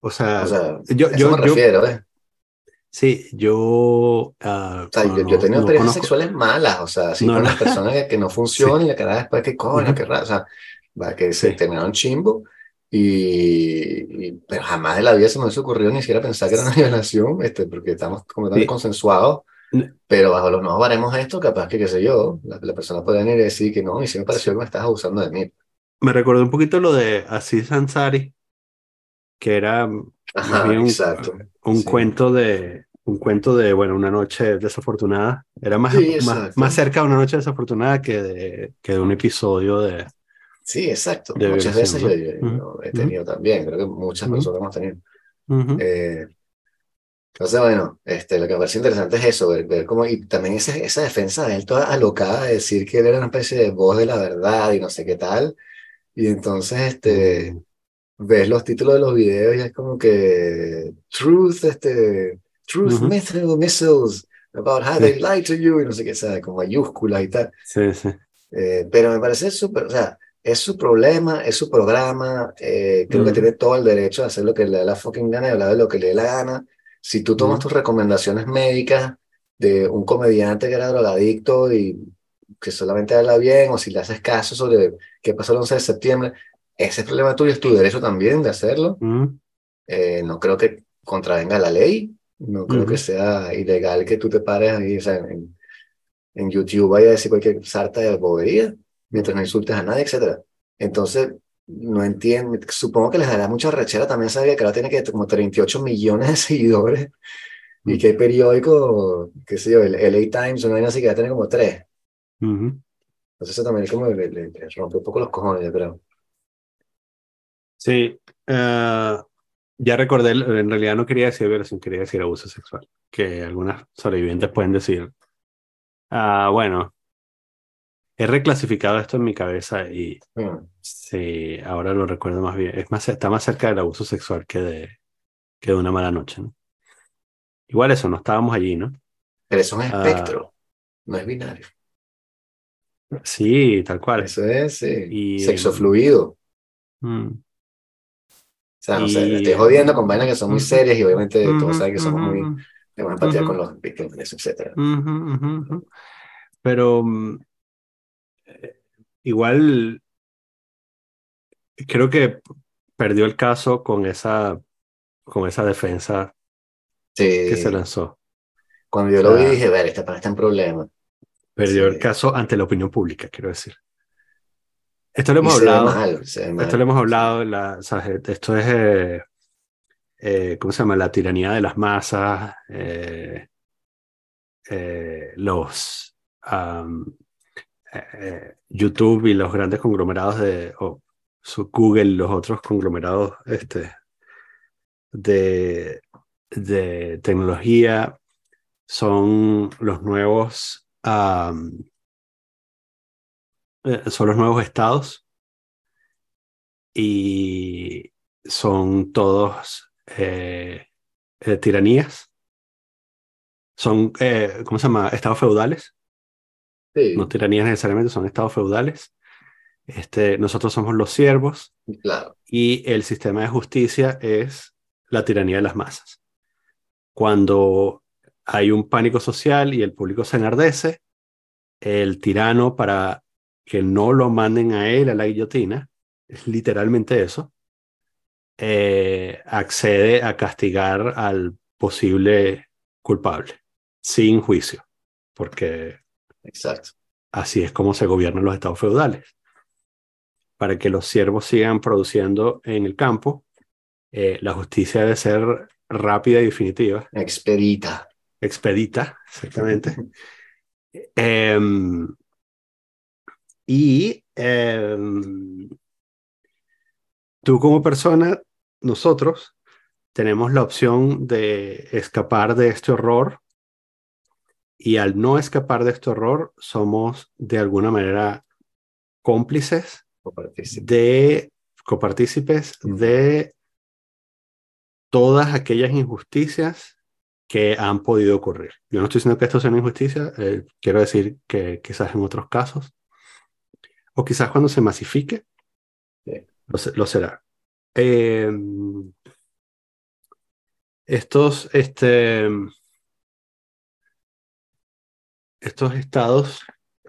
o sea, yo, yo, me refiero, ¿eh? Sí, yo... ah, O sea, bueno, yo, yo he no- tenido no experiencias sexuales malas, o sea, así No, con no. las personas que, que no funcionan y la cara después que coño, Ujú. qué raro, o sea, va, que se Sí. terminaron chimbo y, y- pero jamás en la vida se me hubiese ocurrido ni siquiera pensar que era una violación, este, porque estamos completamente Sí. consensuados, pero bajo los nuevos baremos esto, capaz que, qué sé yo, la, la persona podría venir y decir que no, y sí me pareció que me estás abusando de mí. Me recordó un poquito lo de Aziz Ansari, que era Ajá, un, exacto. un Sí. cuento de un cuento de bueno una noche desafortunada. Era más, Sí, más, más cerca de una noche desafortunada que de, que de un episodio de. Sí, exacto. De Muchas veces yo, ¿no? yo- yo he tenido también, creo que muchas personas hemos tenido. Eh, entonces, bueno, este, lo que me parece interesante es eso, ver, ver cómo, y también esa, esa defensa de él toda alocada de decir que él era una especie de voz de la verdad y no sé qué tal. Y entonces, este, ves los títulos de los videos y es como que Truth, este, Truth Ujú. Missile Missiles, about how they lie to you, y no sé qué, sabe, con mayúsculas y tal. Sí, sí. Eh, pero me parece súper, o sea, es su problema, es su programa, eh, creo que Mm. tiene todo el derecho a hacer lo que le da la fucking gana y hablar de lo que le dé la gana. Si tú tomas Mm. tus recomendaciones médicas de un comediante que era drogadicto y que solamente habla bien, o si le haces caso sobre qué pasó el 11 de septiembre, ese es problema tuyo, es tu derecho también de hacerlo. Ujú. Eh, no creo que contravenga la ley, no creo que sea ilegal que tú te pares ahí, o sea, en, en YouTube vaya a decir cualquier sarta de bobería, mientras no insultes a nadie, etcétera. Entonces, no entiendo, supongo que les dará mucha rechera también saber que ahora tiene que como 38 millones de seguidores y que hay periódico, qué sé yo, el LA Times, una vaina así que ya tiene como tres. Entonces eso también como le, le- le rompe un poco los cojones, yo creo. Sí. eh, ya recordé, en realidad no quería decir violación, quería decir abuso sexual. Que algunas sobrevivientes pueden decir. Ah, bueno, he reclasificado esto en mi cabeza y Mm. sí, ahora lo recuerdo más bien. Es más, está más cerca del abuso sexual que de, que de una mala noche, ¿no? Igual eso, no estábamos allí, ¿no? Pero eso es Ah. espectro, no es binario. Sí, tal cual. Eso es sí, Y, sexo eh, fluido. Mm, sea, no sé, Y- le estoy jodiendo con vainas que son muy serias y obviamente todos saben que somos ujú, muy, ujú. tenemos empatía Ujú. con los víctimas etcétera. Pero mm, igual creo que perdió el caso con esa, con esa defensa que se lanzó. cuando yo lo vi dije, ver, este pana está en problema. Perdió el caso ante la opinión pública, quiero decir. Esto lo Y hemos se ve hablado. mal, se ve mal. Esto lo hemos hablado. La, o sea, esto es, eh, eh, ¿cómo se llama? La tiranía de las masas. eh, los YouTube y los grandes conglomerados de o su Google, los otros conglomerados este, de, de tecnología son los nuevos eh, son los nuevos estados y son todos eh, eh, tiranías. Son, ¿cómo se llama? Estados feudales. Sí, No tiranías necesariamente, son estados feudales. Este, nosotros somos los siervos claro. y el sistema de justicia es la tiranía de las masas. Cuando hay un pánico social y el público se enardece, el tirano para que no lo manden a él a la guillotina, es literalmente eso, eh, accede a castigar al posible culpable sin juicio, porque Exacto. así es como se gobiernan los estados feudales. Para que los siervos sigan produciendo en el campo, eh, la justicia debe ser rápida y definitiva, Expedita. expedita, exactamente. Em, y em, tú como persona, nosotros tenemos la opción de escapar de este horror. Y al no escapar de este horror somos de alguna manera cómplices de copartícipes de todas aquellas injusticias que han podido ocurrir. Yo no estoy diciendo que esto sea una injusticia, eh, quiero decir que quizás en otros casos, o quizás cuando se masifique, Sí. lo, se- lo será. Eh, estos, este, estos estados,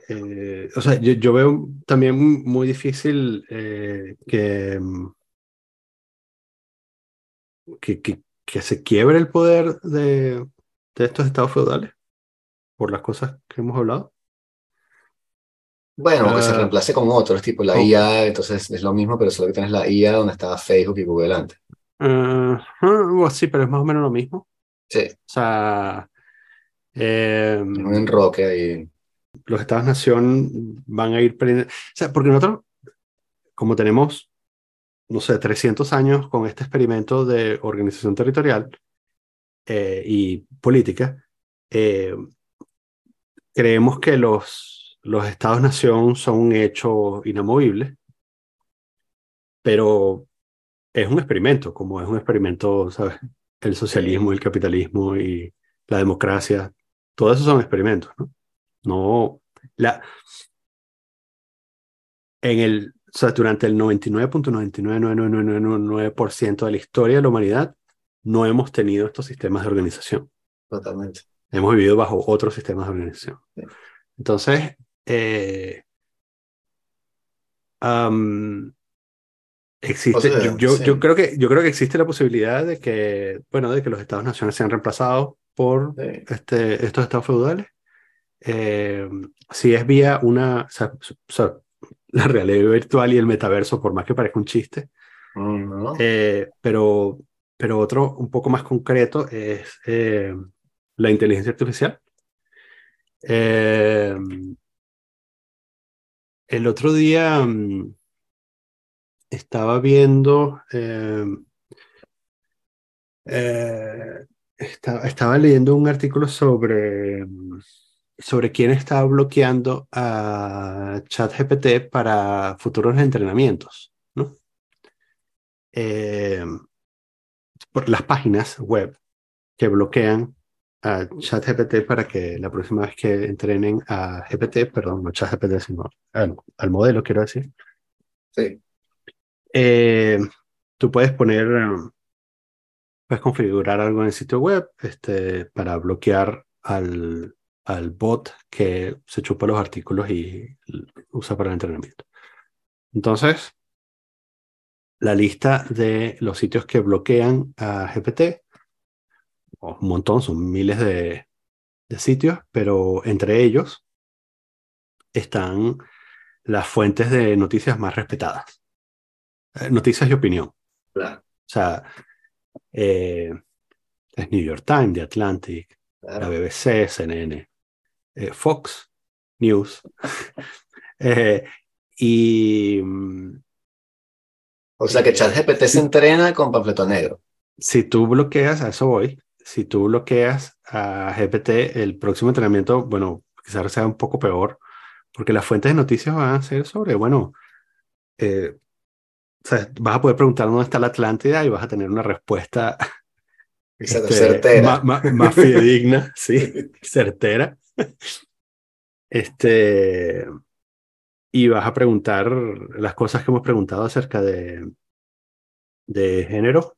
eh, o sea, yo, yo, veo también muy difícil eh, que, que, que, que, se quiebre el poder de, de estos estados feudales por las cosas que hemos hablado. Bueno, que se ah. reemplace con otros, tipo la IA, entonces es lo mismo, pero solo que tienes la IA donde estaba Facebook y Google antes. Uh, sí, pero es más o menos lo mismo. Sí. O sea, eh, un enroque ahí. Los estados-nación van a ir O sea, porque nosotros, como tenemos, no sé, 300 años con este experimento de organización territorial eh, y política, eh, creemos que los, los estados-nación son un hecho inamovible, pero es un experimento, como es un experimento, ¿sabes? El socialismo, el capitalismo y la democracia, todo eso son experimentos, ¿no? No, la, en el, o sea, durante el 99.99999% de la historia de la humanidad, no hemos tenido estos sistemas de organización. Totalmente. Hemos vivido bajo otros sistemas de organización. Entonces, eh, existe, yo, yo, creo que, yo creo que existe la posibilidad de que, bueno, de que los estados-naciones sean reemplazados por este, estos estados feudales. Eh, si es vía una, la realidad virtual y el metaverso, por más que parezca un chiste, eh, pero, pero otro un poco más concreto es eh, la inteligencia artificial. El otro día mm, estaba viendo estaba leyendo un artículo sobre, sobre quién está bloqueando a ChatGPT para futuros entrenamientos, ¿no? Eh, por las páginas web que bloquean a ChatGPT para que la próxima vez que entrenen a GPT, perdón, no ChatGPT, sino al, modelo, quiero decir. Sí. Eh, tú puedes poner puedes configurar algo en el sitio web este, para bloquear al, al bot que se chupa los artículos y usa para el entrenamiento. Entonces, la lista de los sitios que bloquean a GPT, un montón, son miles de, de sitios, pero entre ellos están las fuentes de noticias más respetadas. Eh, noticias y opinión. Claro. O sea, eh, es New York Times, The Atlantic, la BBC, CNN, eh, Fox News. Eh, y. O sea que ChatGPT se entrena con panfleto negro. Si tú bloqueas, a eso voy, si tú bloqueas a GPT, el próximo entrenamiento, bueno, quizás sea un poco peor, porque las fuentes de noticias van a ser sobre, bueno, o sea, vas a poder preguntar dónde está la Atlántida y vas a tener una respuesta este, certera. Más, fidedigna, sí, certera. Este, y vas a preguntar las cosas que hemos preguntado acerca de, de género.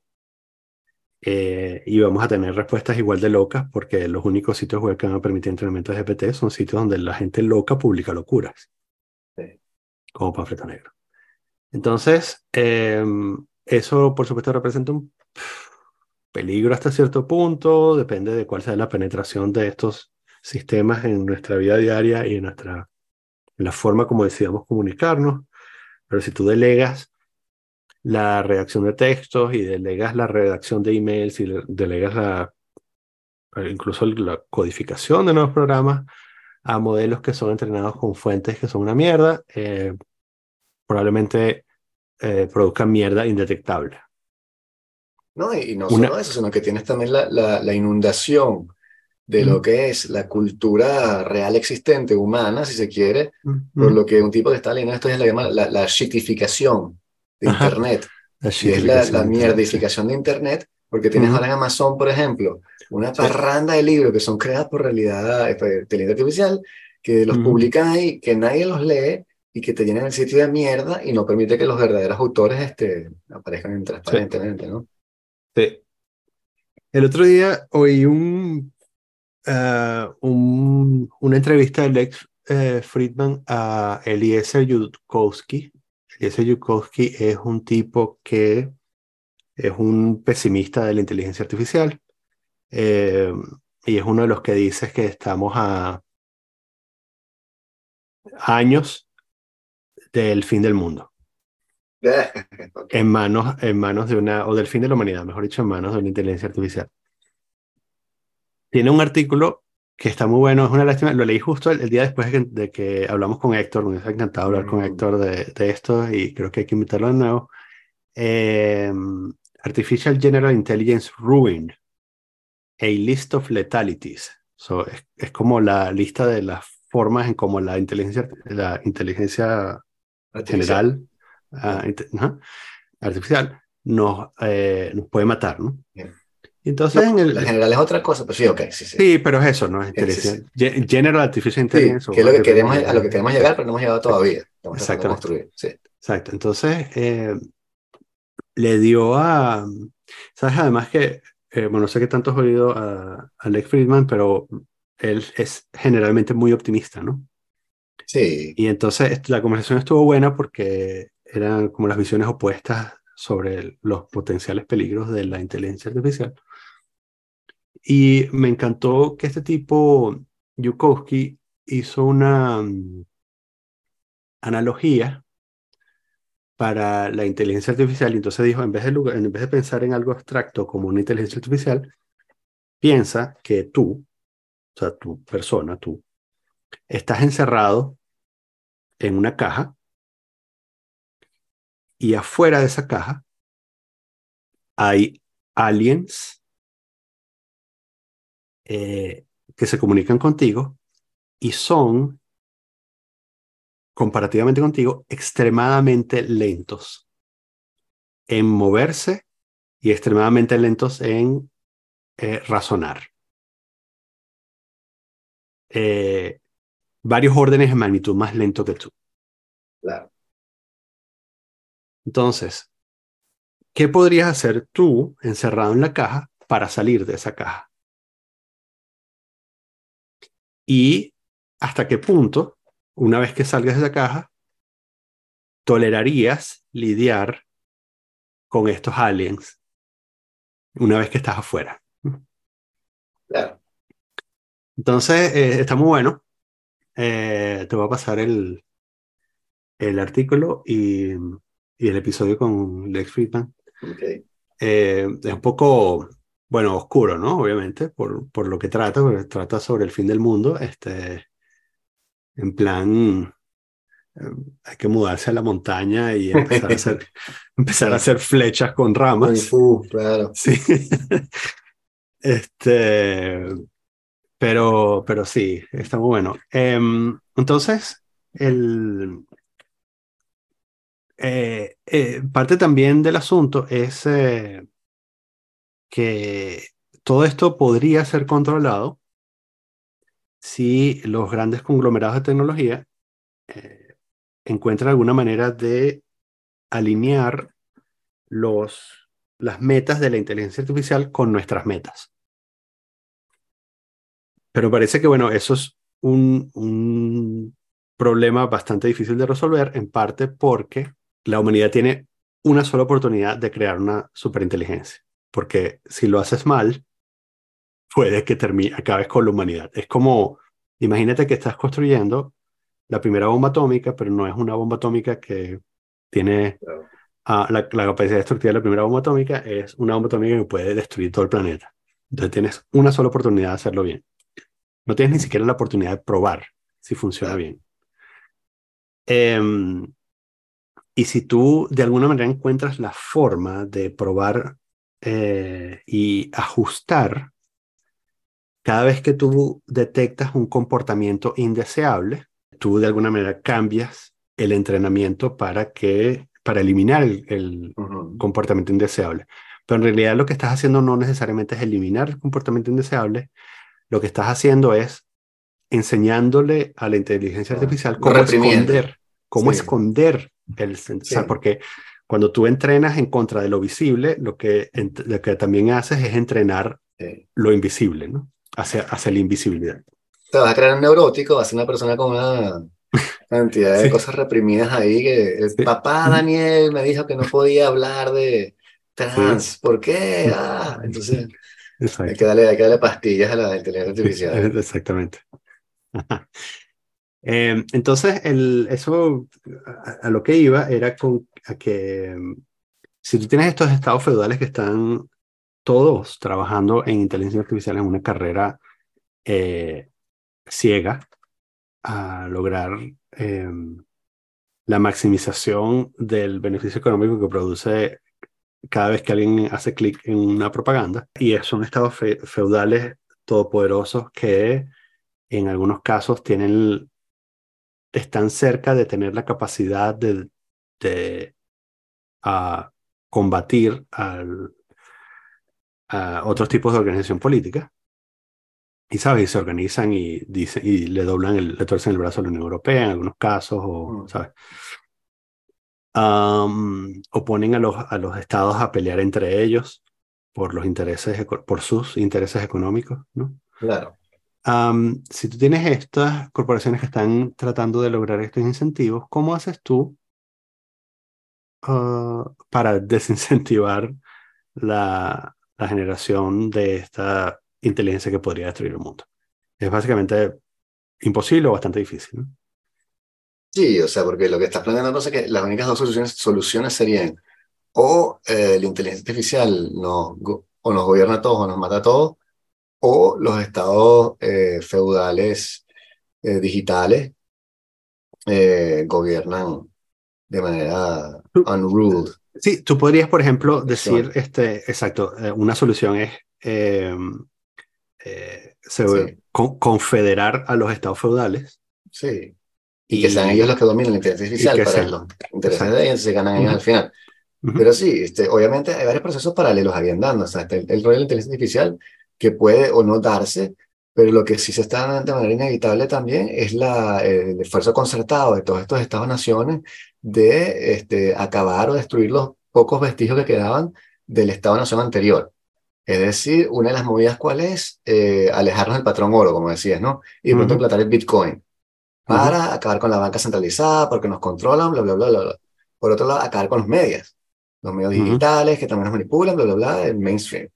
Eh, y vamos a tener respuestas igual de locas porque los únicos sitios web que van a permitir entrenamiento de GPT son sitios donde la gente loca publica locuras. Sí. Como panfleto negro. Entonces, em, eso por supuesto representa un peligro hasta cierto punto, depende de cuál sea la penetración de estos sistemas en nuestra vida diaria y en, nuestra, la forma como decidamos comunicarnos. Pero si tú delegas la redacción de textos y delegas la redacción de emails y delegas la, incluso la codificación de nuevos programas a modelos que son entrenados con fuentes que son una mierda, eh, probablemente eh, produzcan mierda indetectable. No, y, no solo eso, sino que tienes también la, la, inundación de lo que es la cultura real existente, humana, si se quiere, por lo que un tipo que está leyendo esto es la, la, la shitificación de Internet. y es la, la mierdificación de Internet, porque tienes ahora en Amazon, por ejemplo, una parranda de libros que son creados por realidad, eh, pues, inteligencia artificial, que los publican ahí, que nadie los lee, y que te llenen el sitio de mierda y no permite que los verdaderos autores este, aparezcan transparentemente, ¿no? Sí. El otro día oí un, eh, un, una entrevista de Lex eh, Friedman a Eliezer Yudkowsky. Eliezer Yudkowsky es un tipo que es un pesimista de la inteligencia artificial eh, y es uno de los que dice que estamos a años del fin del mundo. En manos, en manos de una, o del fin de la humanidad, mejor dicho, en manos de una inteligencia artificial. Tiene un artículo que está muy bueno, es una lástima, lo leí justo el, día después de que, hablamos con Héctor, me ha encantado hablar con. Héctor de, de, esto y creo que hay que invitarlo de nuevo. Eh, Artificial General Intelligence Ruined, a list of letalities. So, es, como la lista de las formas en cómo la inteligencia, la inteligencia general ah, artificial nos, eh, nos puede matar, ¿no? Entonces, en el, la general es otra cosa, pero sí, ok, sí, sí. Sí, pero es eso, ¿no? Es General Artificial Intelligence. que es lo que queremos, a lo que queremos llegar, pero no hemos llegado todavía. Exacto. Sí. Exacto. Entonces, eh, le dio a. ¿Sabes? Además que, eh, bueno, sé que tanto has oído a, Alex Friedman, pero él es generalmente muy optimista, ¿no? Sí. Y entonces la conversación estuvo buena porque eran como las visiones opuestas sobre los potenciales peligros de la inteligencia artificial. Y me encantó que este tipo, Yukowski, hizo una mm, analogía para la inteligencia artificial. Y entonces dijo, en vez, de, en vez de pensar en algo abstracto como una inteligencia artificial, piensa que tú, o sea, tu persona, tú, estás encerrado en una caja y afuera de esa caja hay aliens eh, que se comunican contigo y son, comparativamente contigo, extremadamente lentos en moverse y extremadamente lentos en eh, razonar. Eh, varios órdenes de magnitud más lento que tú. Claro. Entonces, ¿qué podrías hacer tú encerrado en la caja para salir de esa caja? Y hasta qué punto, una vez que salgas de la caja, tolerarías lidiar con estos aliens una vez que estás afuera. Claro. Entonces, eh, está muy bueno. Eh, te voy a pasar el, el artículo y, y, el episodio con Lex Friedman. Okay. Eh, es un poco bueno, oscuro, ¿no? Obviamente, por, por lo que trata, porque trata sobre el fin del mundo, este, en plan, eh, hay que mudarse a la montaña y empezar a hacer, empezar a hacer flechas con ramas. claro. Sí. este, pero, pero sí, está muy bueno. Em, entonces, el, eh, eh, parte también del asunto es que todo esto podría ser controlado si los grandes conglomerados de tecnología eh, encuentran alguna manera de alinear los, las metas de la inteligencia artificial con nuestras metas. Pero parece que, bueno, eso es un, un problema bastante difícil de resolver, en parte porque la humanidad tiene una sola oportunidad de crear una superinteligencia porque si lo haces mal, puede que termine, acabes con la humanidad. Es como, imagínate que estás construyendo la primera bomba atómica, pero no es una bomba atómica que tiene la, la, capacidad destructiva de la primera bomba atómica, es una bomba atómica que puede destruir todo el planeta. Entonces tienes una sola oportunidad de hacerlo bien. No tienes ni siquiera la oportunidad de probar si funciona bien. Em, y si tú de alguna manera encuentras la forma de probar eh, y ajustar cada vez que tú detectas un comportamiento indeseable, tú de alguna manera cambias el entrenamiento para que para eliminar el, comportamiento indeseable. Pero en realidad lo que estás haciendo no necesariamente es eliminar el comportamiento indeseable, lo que estás haciendo es enseñándole a la inteligencia artificial cómo esconder, cómo esconder el, porque cuando tú entrenas en contra de lo visible, lo que, lo que también haces es entrenar lo invisible, ¿no? hacia, hacia la invisibilidad. Te vas a crear un neurótico, vas a ser una persona con una cantidad de cosas reprimidas ahí que el papá Daniel me dijo que no podía hablar de trans, ¿por qué? Ah, entonces hay que, darle, hay que darle pastillas a la inteligencia artificial. Exactamente. Em, entonces, el, eso a, lo que iba era con, que si tú tienes estos estados feudales que están todos trabajando en inteligencia artificial en una carrera eh, ciega a lograr em, la maximización del beneficio económico que produce cada vez que alguien hace clic en una propaganda. Y son estados feudales todopoderosos que en algunos casos tienen, están cerca de tener la capacidad de combatir al, a otros tipos de organización política. Y sabes, y se organizan y, dicen, y le doblan, el, le torcen el brazo a la Unión Europea en algunos casos, o, mm. ¿sabes? o ponen a los, a los estados a pelear entre ellos por los intereses, por sus intereses económicos, ¿no? Claro. si tú tienes estas corporaciones que están tratando de lograr estos incentivos, ¿cómo haces tú ah, para desincentivar la, generación de esta inteligencia que podría destruir el mundo? Es básicamente imposible o bastante difícil, ¿no? Sí, o sea, porque lo que estás planteando es que las únicas dos soluciones, serían o eh, la inteligencia artificial nos, o nos gobierna a todos o nos mata a todos, o los estados eh, feudales eh, digitales gobiernan de manera unruled. Sí, tú podrías, por ejemplo, decir, este, exacto, una solución es em, confederar a los estados feudales. Sí. Y, que sean ellos los que dominen la inteligencia artificial para los intereses de ellos se ganan ellos al final. Pero sí, este, obviamente hay varios procesos paralelos ahí andando. O sea, el, el, rol de la inteligencia artificial que puede o no darse, pero lo que sí se está dando de manera inevitable también es la, el esfuerzo concertado de todos estos estados-naciones de este, acabar o destruir los pocos vestigios que quedaban del Estado-nación anterior. Es decir, una de las movidas cuál es eh, alejarnos del patrón oro, como decías, ¿no? Y pronto implantar el Bitcoin para acabar con la banca centralizada, porque nos controlan, bla, bla, bla, bla, Por otro lado, acabar con los medios, los medios digitales que también nos manipulan, bla, bla, bla, el mainstream.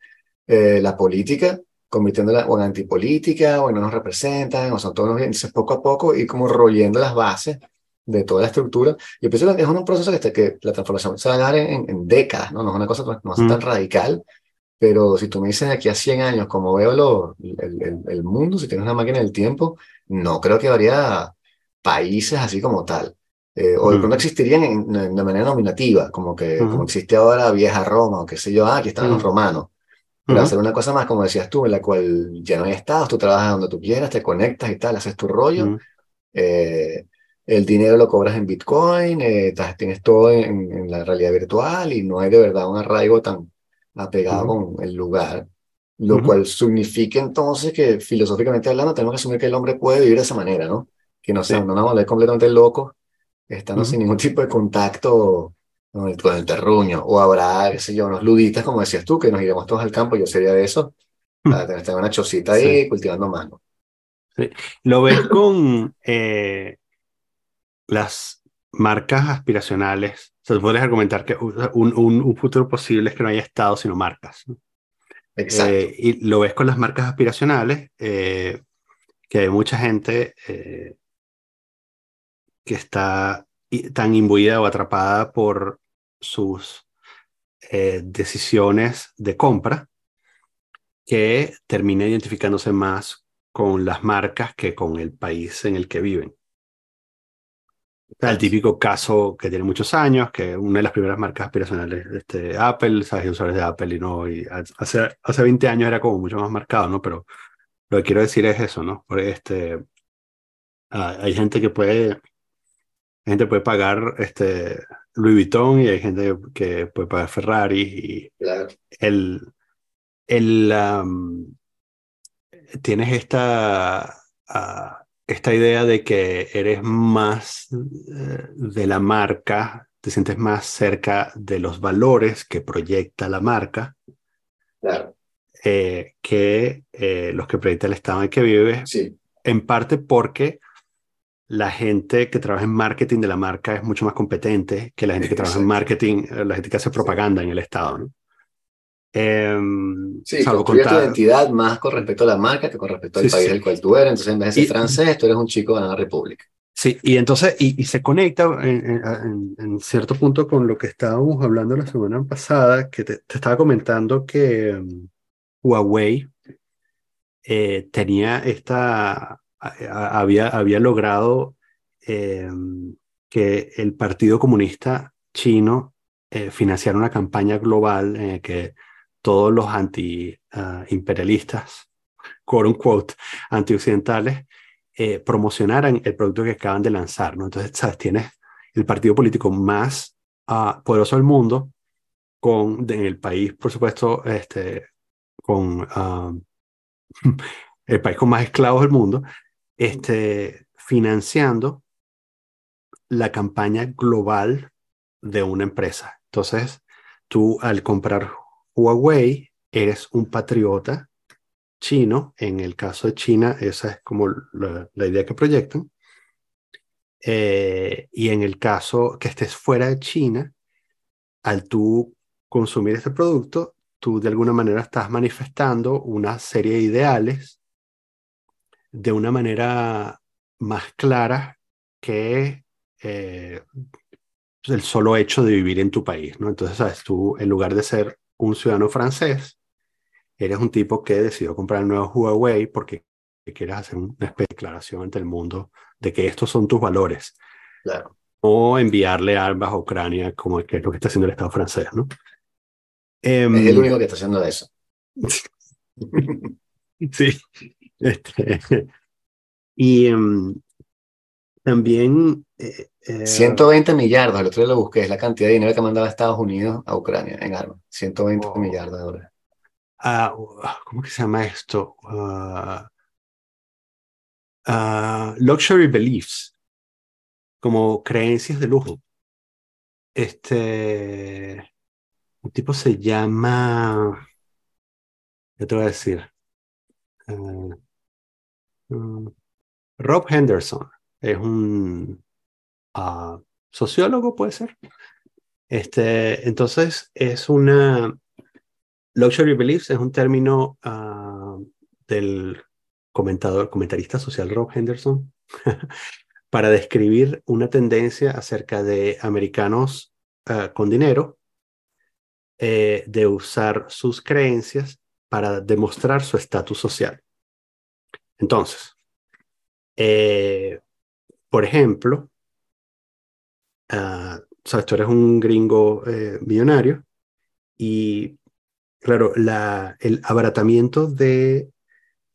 Eh, la política, convirtiéndola o en antipolítica, o en no nos representan, o son todos los entonces poco a poco y como royendo las bases de toda la estructura. Yo pienso que es un proceso que, este, que la transformación se va a dar en, décadas, ¿no? No es una cosa no es tan radical, pero si tú me dices de aquí a 100 años, como veo lo, el, el, el, mundo, si tienes una máquina del tiempo, no creo que habría países así como tal. Eh, o de pronto existirían de manera nominativa, como que como existe ahora vieja Roma, o qué sé yo, ah, aquí están los romanos. Pero hacer una cosa más, como decías tú, en la cual ya no hay estados, tú trabajas donde tú quieras, te conectas y tal, haces tu rollo. Eh, el dinero lo cobras en Bitcoin, eh, tienes todo en, la realidad virtual y no hay de verdad un arraigo tan apegado con el lugar. Lo cual significa entonces que filosóficamente hablando tenemos que asumir que el hombre puede vivir de esa manera, ¿no? que no sé, no nos volver completamente locos, estando sin ningún tipo de contacto con el, terruño, o habrá, qué sé yo, unos luditas, como decías tú, que nos iremos todos al campo, yo sería de eso, para tener una chocita ahí cultivando mano. Sí. Lo ves con eh, las marcas aspiracionales. O sea, podrías argumentar que un, un, futuro posible es que no haya estado, sino marcas. Exacto. Eh, y lo ves con las marcas aspiracionales, eh, que hay mucha gente que está tan imbuida o atrapada por sus eh, decisiones de compra que termina identificándose más con las marcas que con el país en el que viven. El típico caso que tiene muchos años, que una de las primeras marcas aspiracionales, este, Apple, sabes, usuarios de Apple y no, y hace, hace 20 años era como mucho más marcado, ¿no? Pero lo que quiero decir es eso, ¿no? Porque este, ah, hay gente que puede gente puede pagar este, Louis Vuitton y hay gente que puede pagar Ferrari. Y el, el, tienes esta, ah, esta idea de que eres más eh, de la marca, te sientes más cerca de los valores que proyecta la marca. eh, que eh, los que proyecta el estado en que vives, Sí, en parte porque la gente que trabaja en marketing de la marca es mucho más competente que la gente que trabaja en Exacto. marketing, eh, la gente que hace propaganda en el estado, ¿no? Em, sí, salvo construye tu contar- identidad más con respecto a la marca que con respecto al Sí, país sí. del cual tú eres. Entonces, en vez de ser Y- francés, tú eres un chico de la República. Sí, y entonces, y, y se conecta en, en- en- en cierto punto con lo que estábamos hablando la semana pasada, que te, te estaba comentando que mm, Huawei eh, tenía esta, había, había logrado eh, que el Partido Comunista Chino eh, financiara una campaña global en la que todos los anti-imperialistas, quote unquote, antioccidentales, eh, promocionaran el producto que acaban de lanzar, ¿no? Entonces, ¿sabes? Tienes el partido político más ah, poderoso del mundo, con, en el país, por supuesto, este, con ah, el país con más esclavos del mundo, este, financiando la campaña global de una empresa. Entonces, tú al comprar Huawei, eres un patriota chino. En el caso de China, esa es como la, idea que proyectan. Eh, y en el caso que estés fuera de China, al tú consumir este producto, tú de alguna manera estás manifestando una serie de ideales de una manera más clara que eh, el solo hecho de vivir en tu país, ¿no? Entonces, sabes, tú en lugar de ser un ciudadano francés, eres un tipo que decidió comprar el nuevo Huawei porque quieres hacer una especie de declaración ante el mundo de que estos son tus valores, Claro. o enviarle armas a Ucrania, como es que es lo que está haciendo el Estado francés, ¿no? Em, Es el único que está haciendo eso. Sí. Este, y em, también... eh, eh, 120 millardos, el otro día lo busqué, es la cantidad de dinero que mandaba Estados Unidos a Ucrania en armas. 120 Oh. millardos de dólares. ah, ¿Cómo que se llama esto? Ah, ah, luxury beliefs, como creencias de lujo. Este, un tipo se llama, ¿qué te voy a decir? Mm, Rob Henderson es un ah, sociólogo, puede ser. Este, entonces, es una. Luxury beliefs es un término ah, del comentador, comentarista social Rob Henderson para describir una tendencia acerca de americanos ah, con dinero eh, de usar sus creencias para demostrar su estatus social. Entonces, eh, por ejemplo, ah, sabes, tú eres un gringo eh, millonario y, claro, la, el abaratamiento de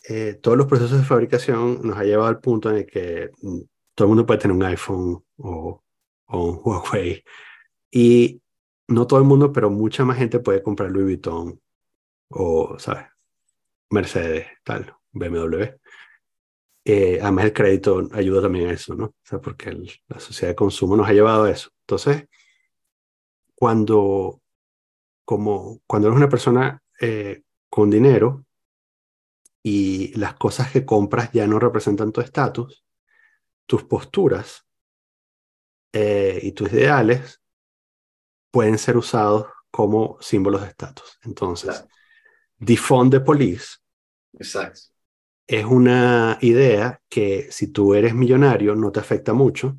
eh, todos los procesos de fabricación nos ha llevado al punto en el que mm, todo el mundo puede tener un iPhone o, o un Huawei y no todo el mundo, pero mucha más gente puede comprar Louis Vuitton o, ¿sabes? Mercedes, tal, BMW. Eh, además, el crédito ayuda también a eso, ¿no? O sea, porque el- la sociedad de consumo nos ha llevado a eso. Entonces, cuando, como, cuando eres una persona eh, con dinero y las cosas que compras ya no representan tu estatus, tus posturas eh, y tus ideales pueden ser usados como símbolos de estatus. Entonces, Claro. defund the police Exacto. Es una idea que si tú eres millonario no te afecta mucho,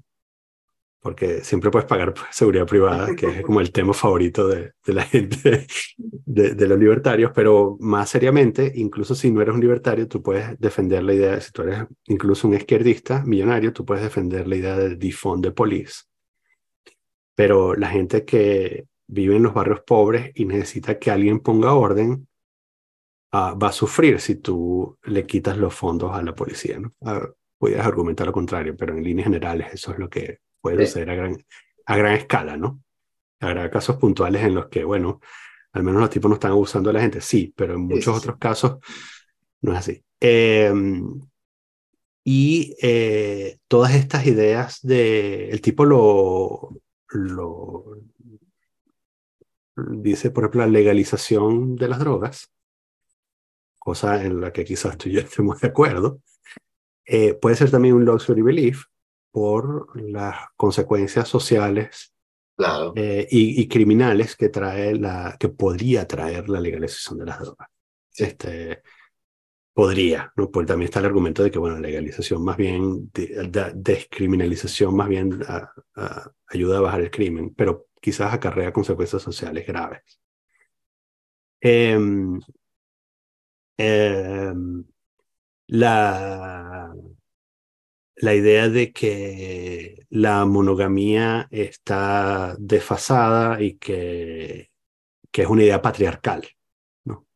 porque siempre puedes pagar seguridad privada, que es como el tema favorito de, la gente, de, de los libertarios, pero más seriamente, incluso si no eres un libertario, tú puedes defender la idea, si tú eres incluso un izquierdista millonario, tú puedes defender la idea de defund the police. Pero la gente que vive en los barrios pobres y necesita que alguien ponga orden, ah, va a sufrir si tú le quitas los fondos a la policía. ¿no? Podrías argumentar lo contrario, pero en líneas generales eso es lo que puede Sí. suceder a gran, a gran escala, ¿no? Habrá casos puntuales en los que, bueno, al menos los tipos no están abusando de la gente, sí, pero en muchos sí. otros casos no es así. Eh, y eh, todas estas ideas de, el tipo lo, lo dice, por ejemplo, la legalización de las drogas cosa en la que quizás tú y yo estemos de acuerdo, eh, puede ser también un luxury belief por las consecuencias sociales Claro. eh, y, y criminales que trae la que podría traer la legalización de las drogas. Este, podría, ¿no? Porque también está el argumento de que, bueno, legalización más bien, de- de- descriminalización más bien a- a- ayuda a bajar el crimen, pero quizás acarrea consecuencias sociales graves. Em, em, la, la idea de que la monogamía está desfasada y que, que es una idea patriarcal.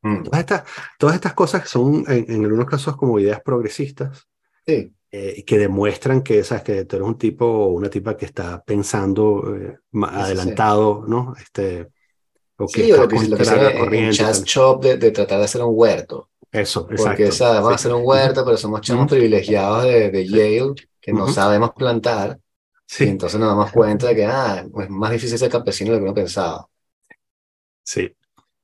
Mm, Todas estas, todas estas cosas son en, en algunos casos como ideas progresistas Sí, eh, que demuestran que, sabes, que tú eres un tipo o una tipa que está pensando eh, Sí, adelantado, ¿no? Este, o que sí, o está lo que, lo que se en-. Shop de, de tratar de hacer un huerto. Eso, Porque, exacto. ¿sabes? Vamos a hacer un huerto, pero somos chamos privilegiados de, de Yale que no sabemos plantar. Y Sí, entonces nos damos cuenta de que ah, es más difícil ser campesino de lo que uno pensaba. sí.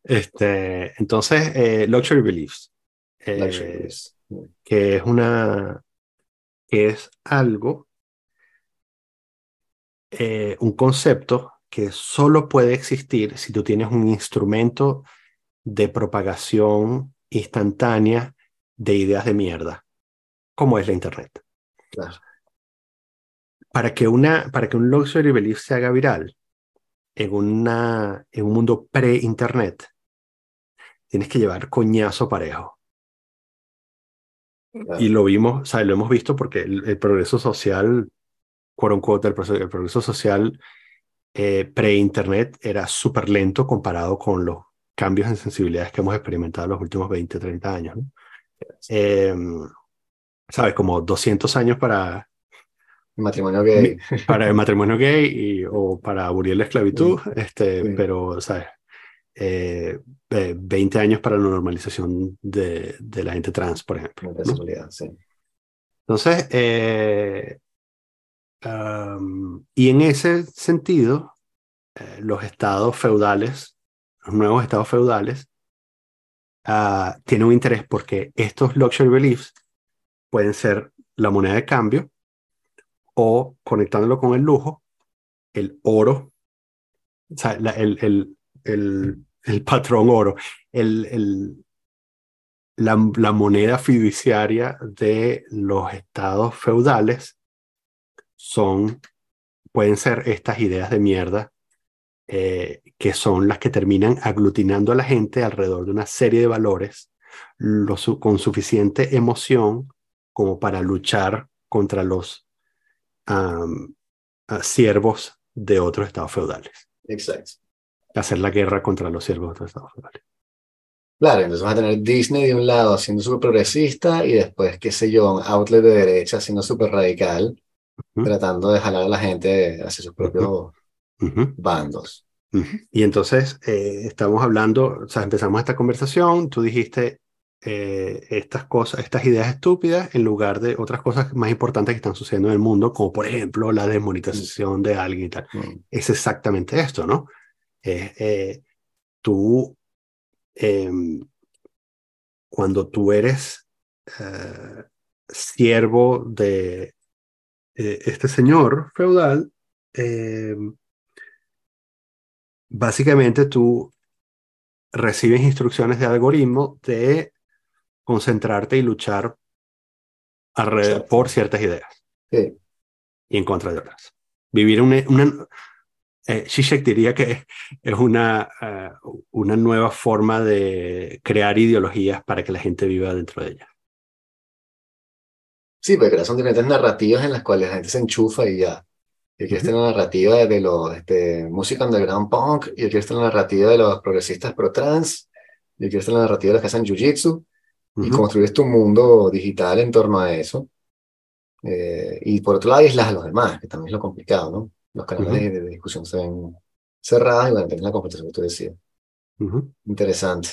Este, entonces, eh, Luxury Beliefs, eh, Luxury goods. que es una, que es algo, eh, un concepto que solo puede existir si tú tienes un instrumento de propagación instantánea de ideas de mierda, como es la Internet. Claro. Para que, una, para que un luxury belief se haga viral en, una, en un mundo pre-Internet, tienes que llevar coñazo parejo. Claro. Y lo vimos, o sea, lo hemos visto porque el, el progreso social, quote el progreso social eh, pre-internet era súper lento comparado con los cambios en sensibilidades que hemos experimentado en los últimos 20, 30 años. ¿no? Eh, ¿Sabes? Como 200 años para, Matrimonio gay. para el matrimonio gay y, o para abolir la esclavitud, este, Sí. pero, ¿sabes? Eh, eh, 20 años para la normalización de, de la gente trans, por ejemplo. ¿no? sí. Entonces, eh, um, y en ese sentido, eh, los estados feudales, los nuevos estados feudales, ah, tienen un interés porque estos luxury beliefs pueden ser la moneda de cambio o conectándolo con el lujo, el oro, o sea, el, el, el, el patrón oro, el, la, la moneda fiduciaria de los estados feudales son, pueden ser estas ideas de mierda eh, que son las que terminan aglutinando a la gente alrededor de una serie de valores lo su- con suficiente emoción como para luchar contra los siervos de otros estados feudales, Exacto. hacer la guerra contra los siervos de otros estados feudales. Claro, entonces vas a tener Disney de un lado siendo súper progresista y después, qué sé yo, un outlet de derecha siendo súper radical, tratando de jalar a la gente hacia sus propios bandos. Y entonces eh, estamos hablando, o sea, empezamos esta conversación, tú dijiste eh, estas cosas, estas ideas estúpidas en lugar de otras cosas más importantes que están sucediendo en el mundo, como por ejemplo la desmonetización de alguien y tal. Mm, Es exactamente esto, ¿no? Eh, eh, tú, em, cuando tú eres eh, siervo de eh, este señor feudal, em, básicamente tú recibes instrucciones de algoritmo de concentrarte y luchar alrededor, por ciertas ideas Sí, y en contra de otras. Vivir una... una eh, Zizek diría que es una, eh, una nueva forma de crear ideologías para que la gente viva dentro de ellas. sí, porque son diferentes narrativas en las cuales la gente se enchufa y ya. Quiero estar en la narrativa de los este, música underground punk, quiero estar en la narrativa de los progresistas pro trans, quiero estar en la narrativa de los que hacen jiu-jitsu, y construyes tu mundo digital en torno a eso. Eh, y por otro lado, aislas a los demás, que también es lo complicado, ¿no? Los canales de, de discusión se ven cerrados y bueno, tienes la competición que tú decías. ujú. Interesante.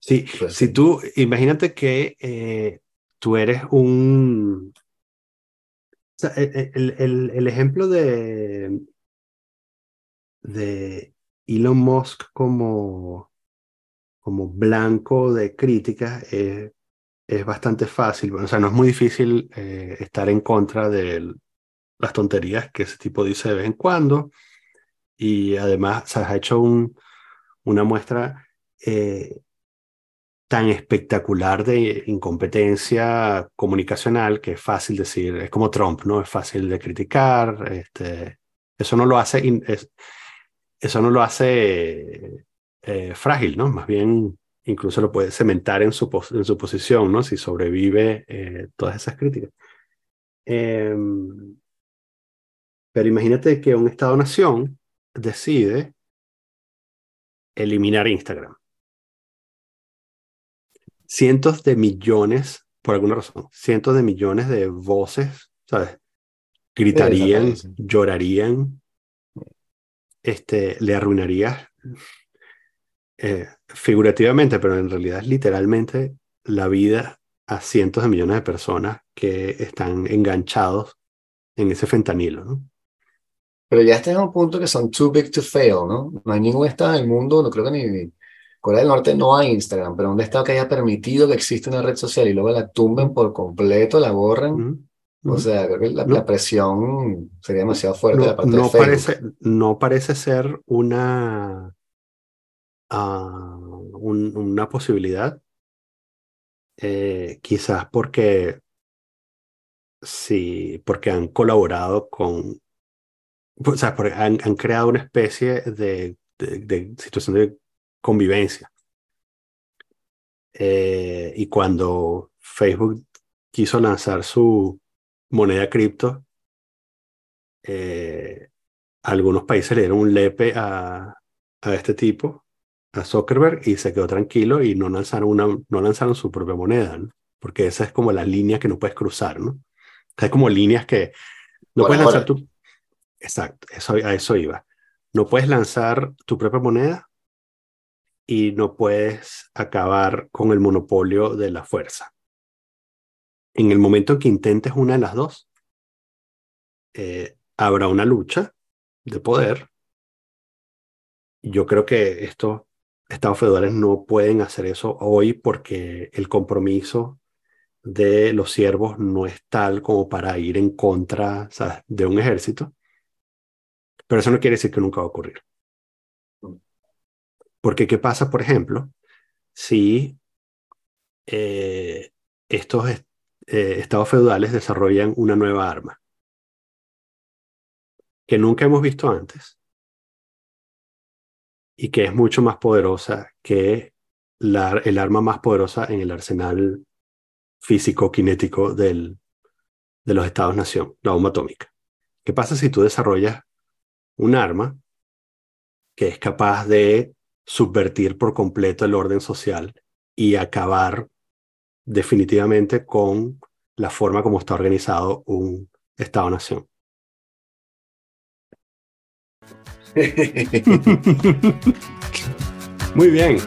Sí, Pues si tú, imagínate que eh, tú eres un... o sea, el, el- el- ejemplo de, de Elon Musk como, como blanco de críticas, es, es bastante fácil. O sea, no es muy difícil eh, estar en contra de las tonterías que ese tipo dice de vez en cuando. Y además, se ha hecho un, una muestra eh, tan espectacular de incompetencia comunicacional que es fácil decir, es como Trump, ¿no? Es fácil de criticar, este, eso no lo hace, eso no lo hace eh, frágil, ¿no? Más bien incluso lo puede cementar en su, en su posición, ¿no? Si sobrevive eh, todas esas críticas. Em, pero imagínate que un Estado-nación decide eliminar Instagram. Cientos de millones, por alguna razón, cientos de millones de voces, ¿sabes? Gritarían, llorarían, este, le arruinaría eh, figurativamente, pero en realidad es literalmente la vida a cientos de millones de personas que están enganchados en ese fentanilo, ¿no? Pero ya está en un punto que son too big to fail, ¿no? No hay ningún estado en el mundo, no creo que ni Corea del Norte no hay Instagram, pero un estado que haya permitido que exista una red social y luego la tumben por completo, la borren. O sea, creo que la, presión sería demasiado fuerte no, de la parte no de Parece, no parece ser una, uh, una posibilidad. Eh, quizás porque sí, porque han colaborado con o sea, han, han, creado una especie de, de, situación de convivencia. Eh, y cuando Facebook quiso lanzar su moneda cripto, eh, algunos países le dieron un lepe a, a este tipo, a Zuckerberg, y se quedó tranquilo y no lanzaron, una, no lanzaron su propia moneda, ¿no? porque esa es como la línea que no puedes cruzar, ¿no? Es como líneas que no puedes lanzar tu Exacto, eso, a eso iba. No puedes lanzar tu propia moneda y no puedes acabar con el monopolio de la fuerza. En el momento en que intentes una de las dos, eh, habrá una lucha de poder. Yo creo que estos estados feudales no pueden hacer eso hoy porque el compromiso de los siervos no es tal como para ir en contra de un ejército. Pero eso no quiere decir que nunca va a ocurrir. Porque ¿qué pasa, por ejemplo, si eh, estos eh, estados feudales desarrollan una nueva arma que nunca hemos visto antes y que es mucho más poderosa que el arma más poderosa en el arsenal físico-kinético de los estados-nación, la bomba atómica. ¿Qué pasa si tú desarrollas un arma que es capaz de subvertir por completo el orden social y acabar definitivamente con la forma como está organizado un Estado-nación. Muy bien.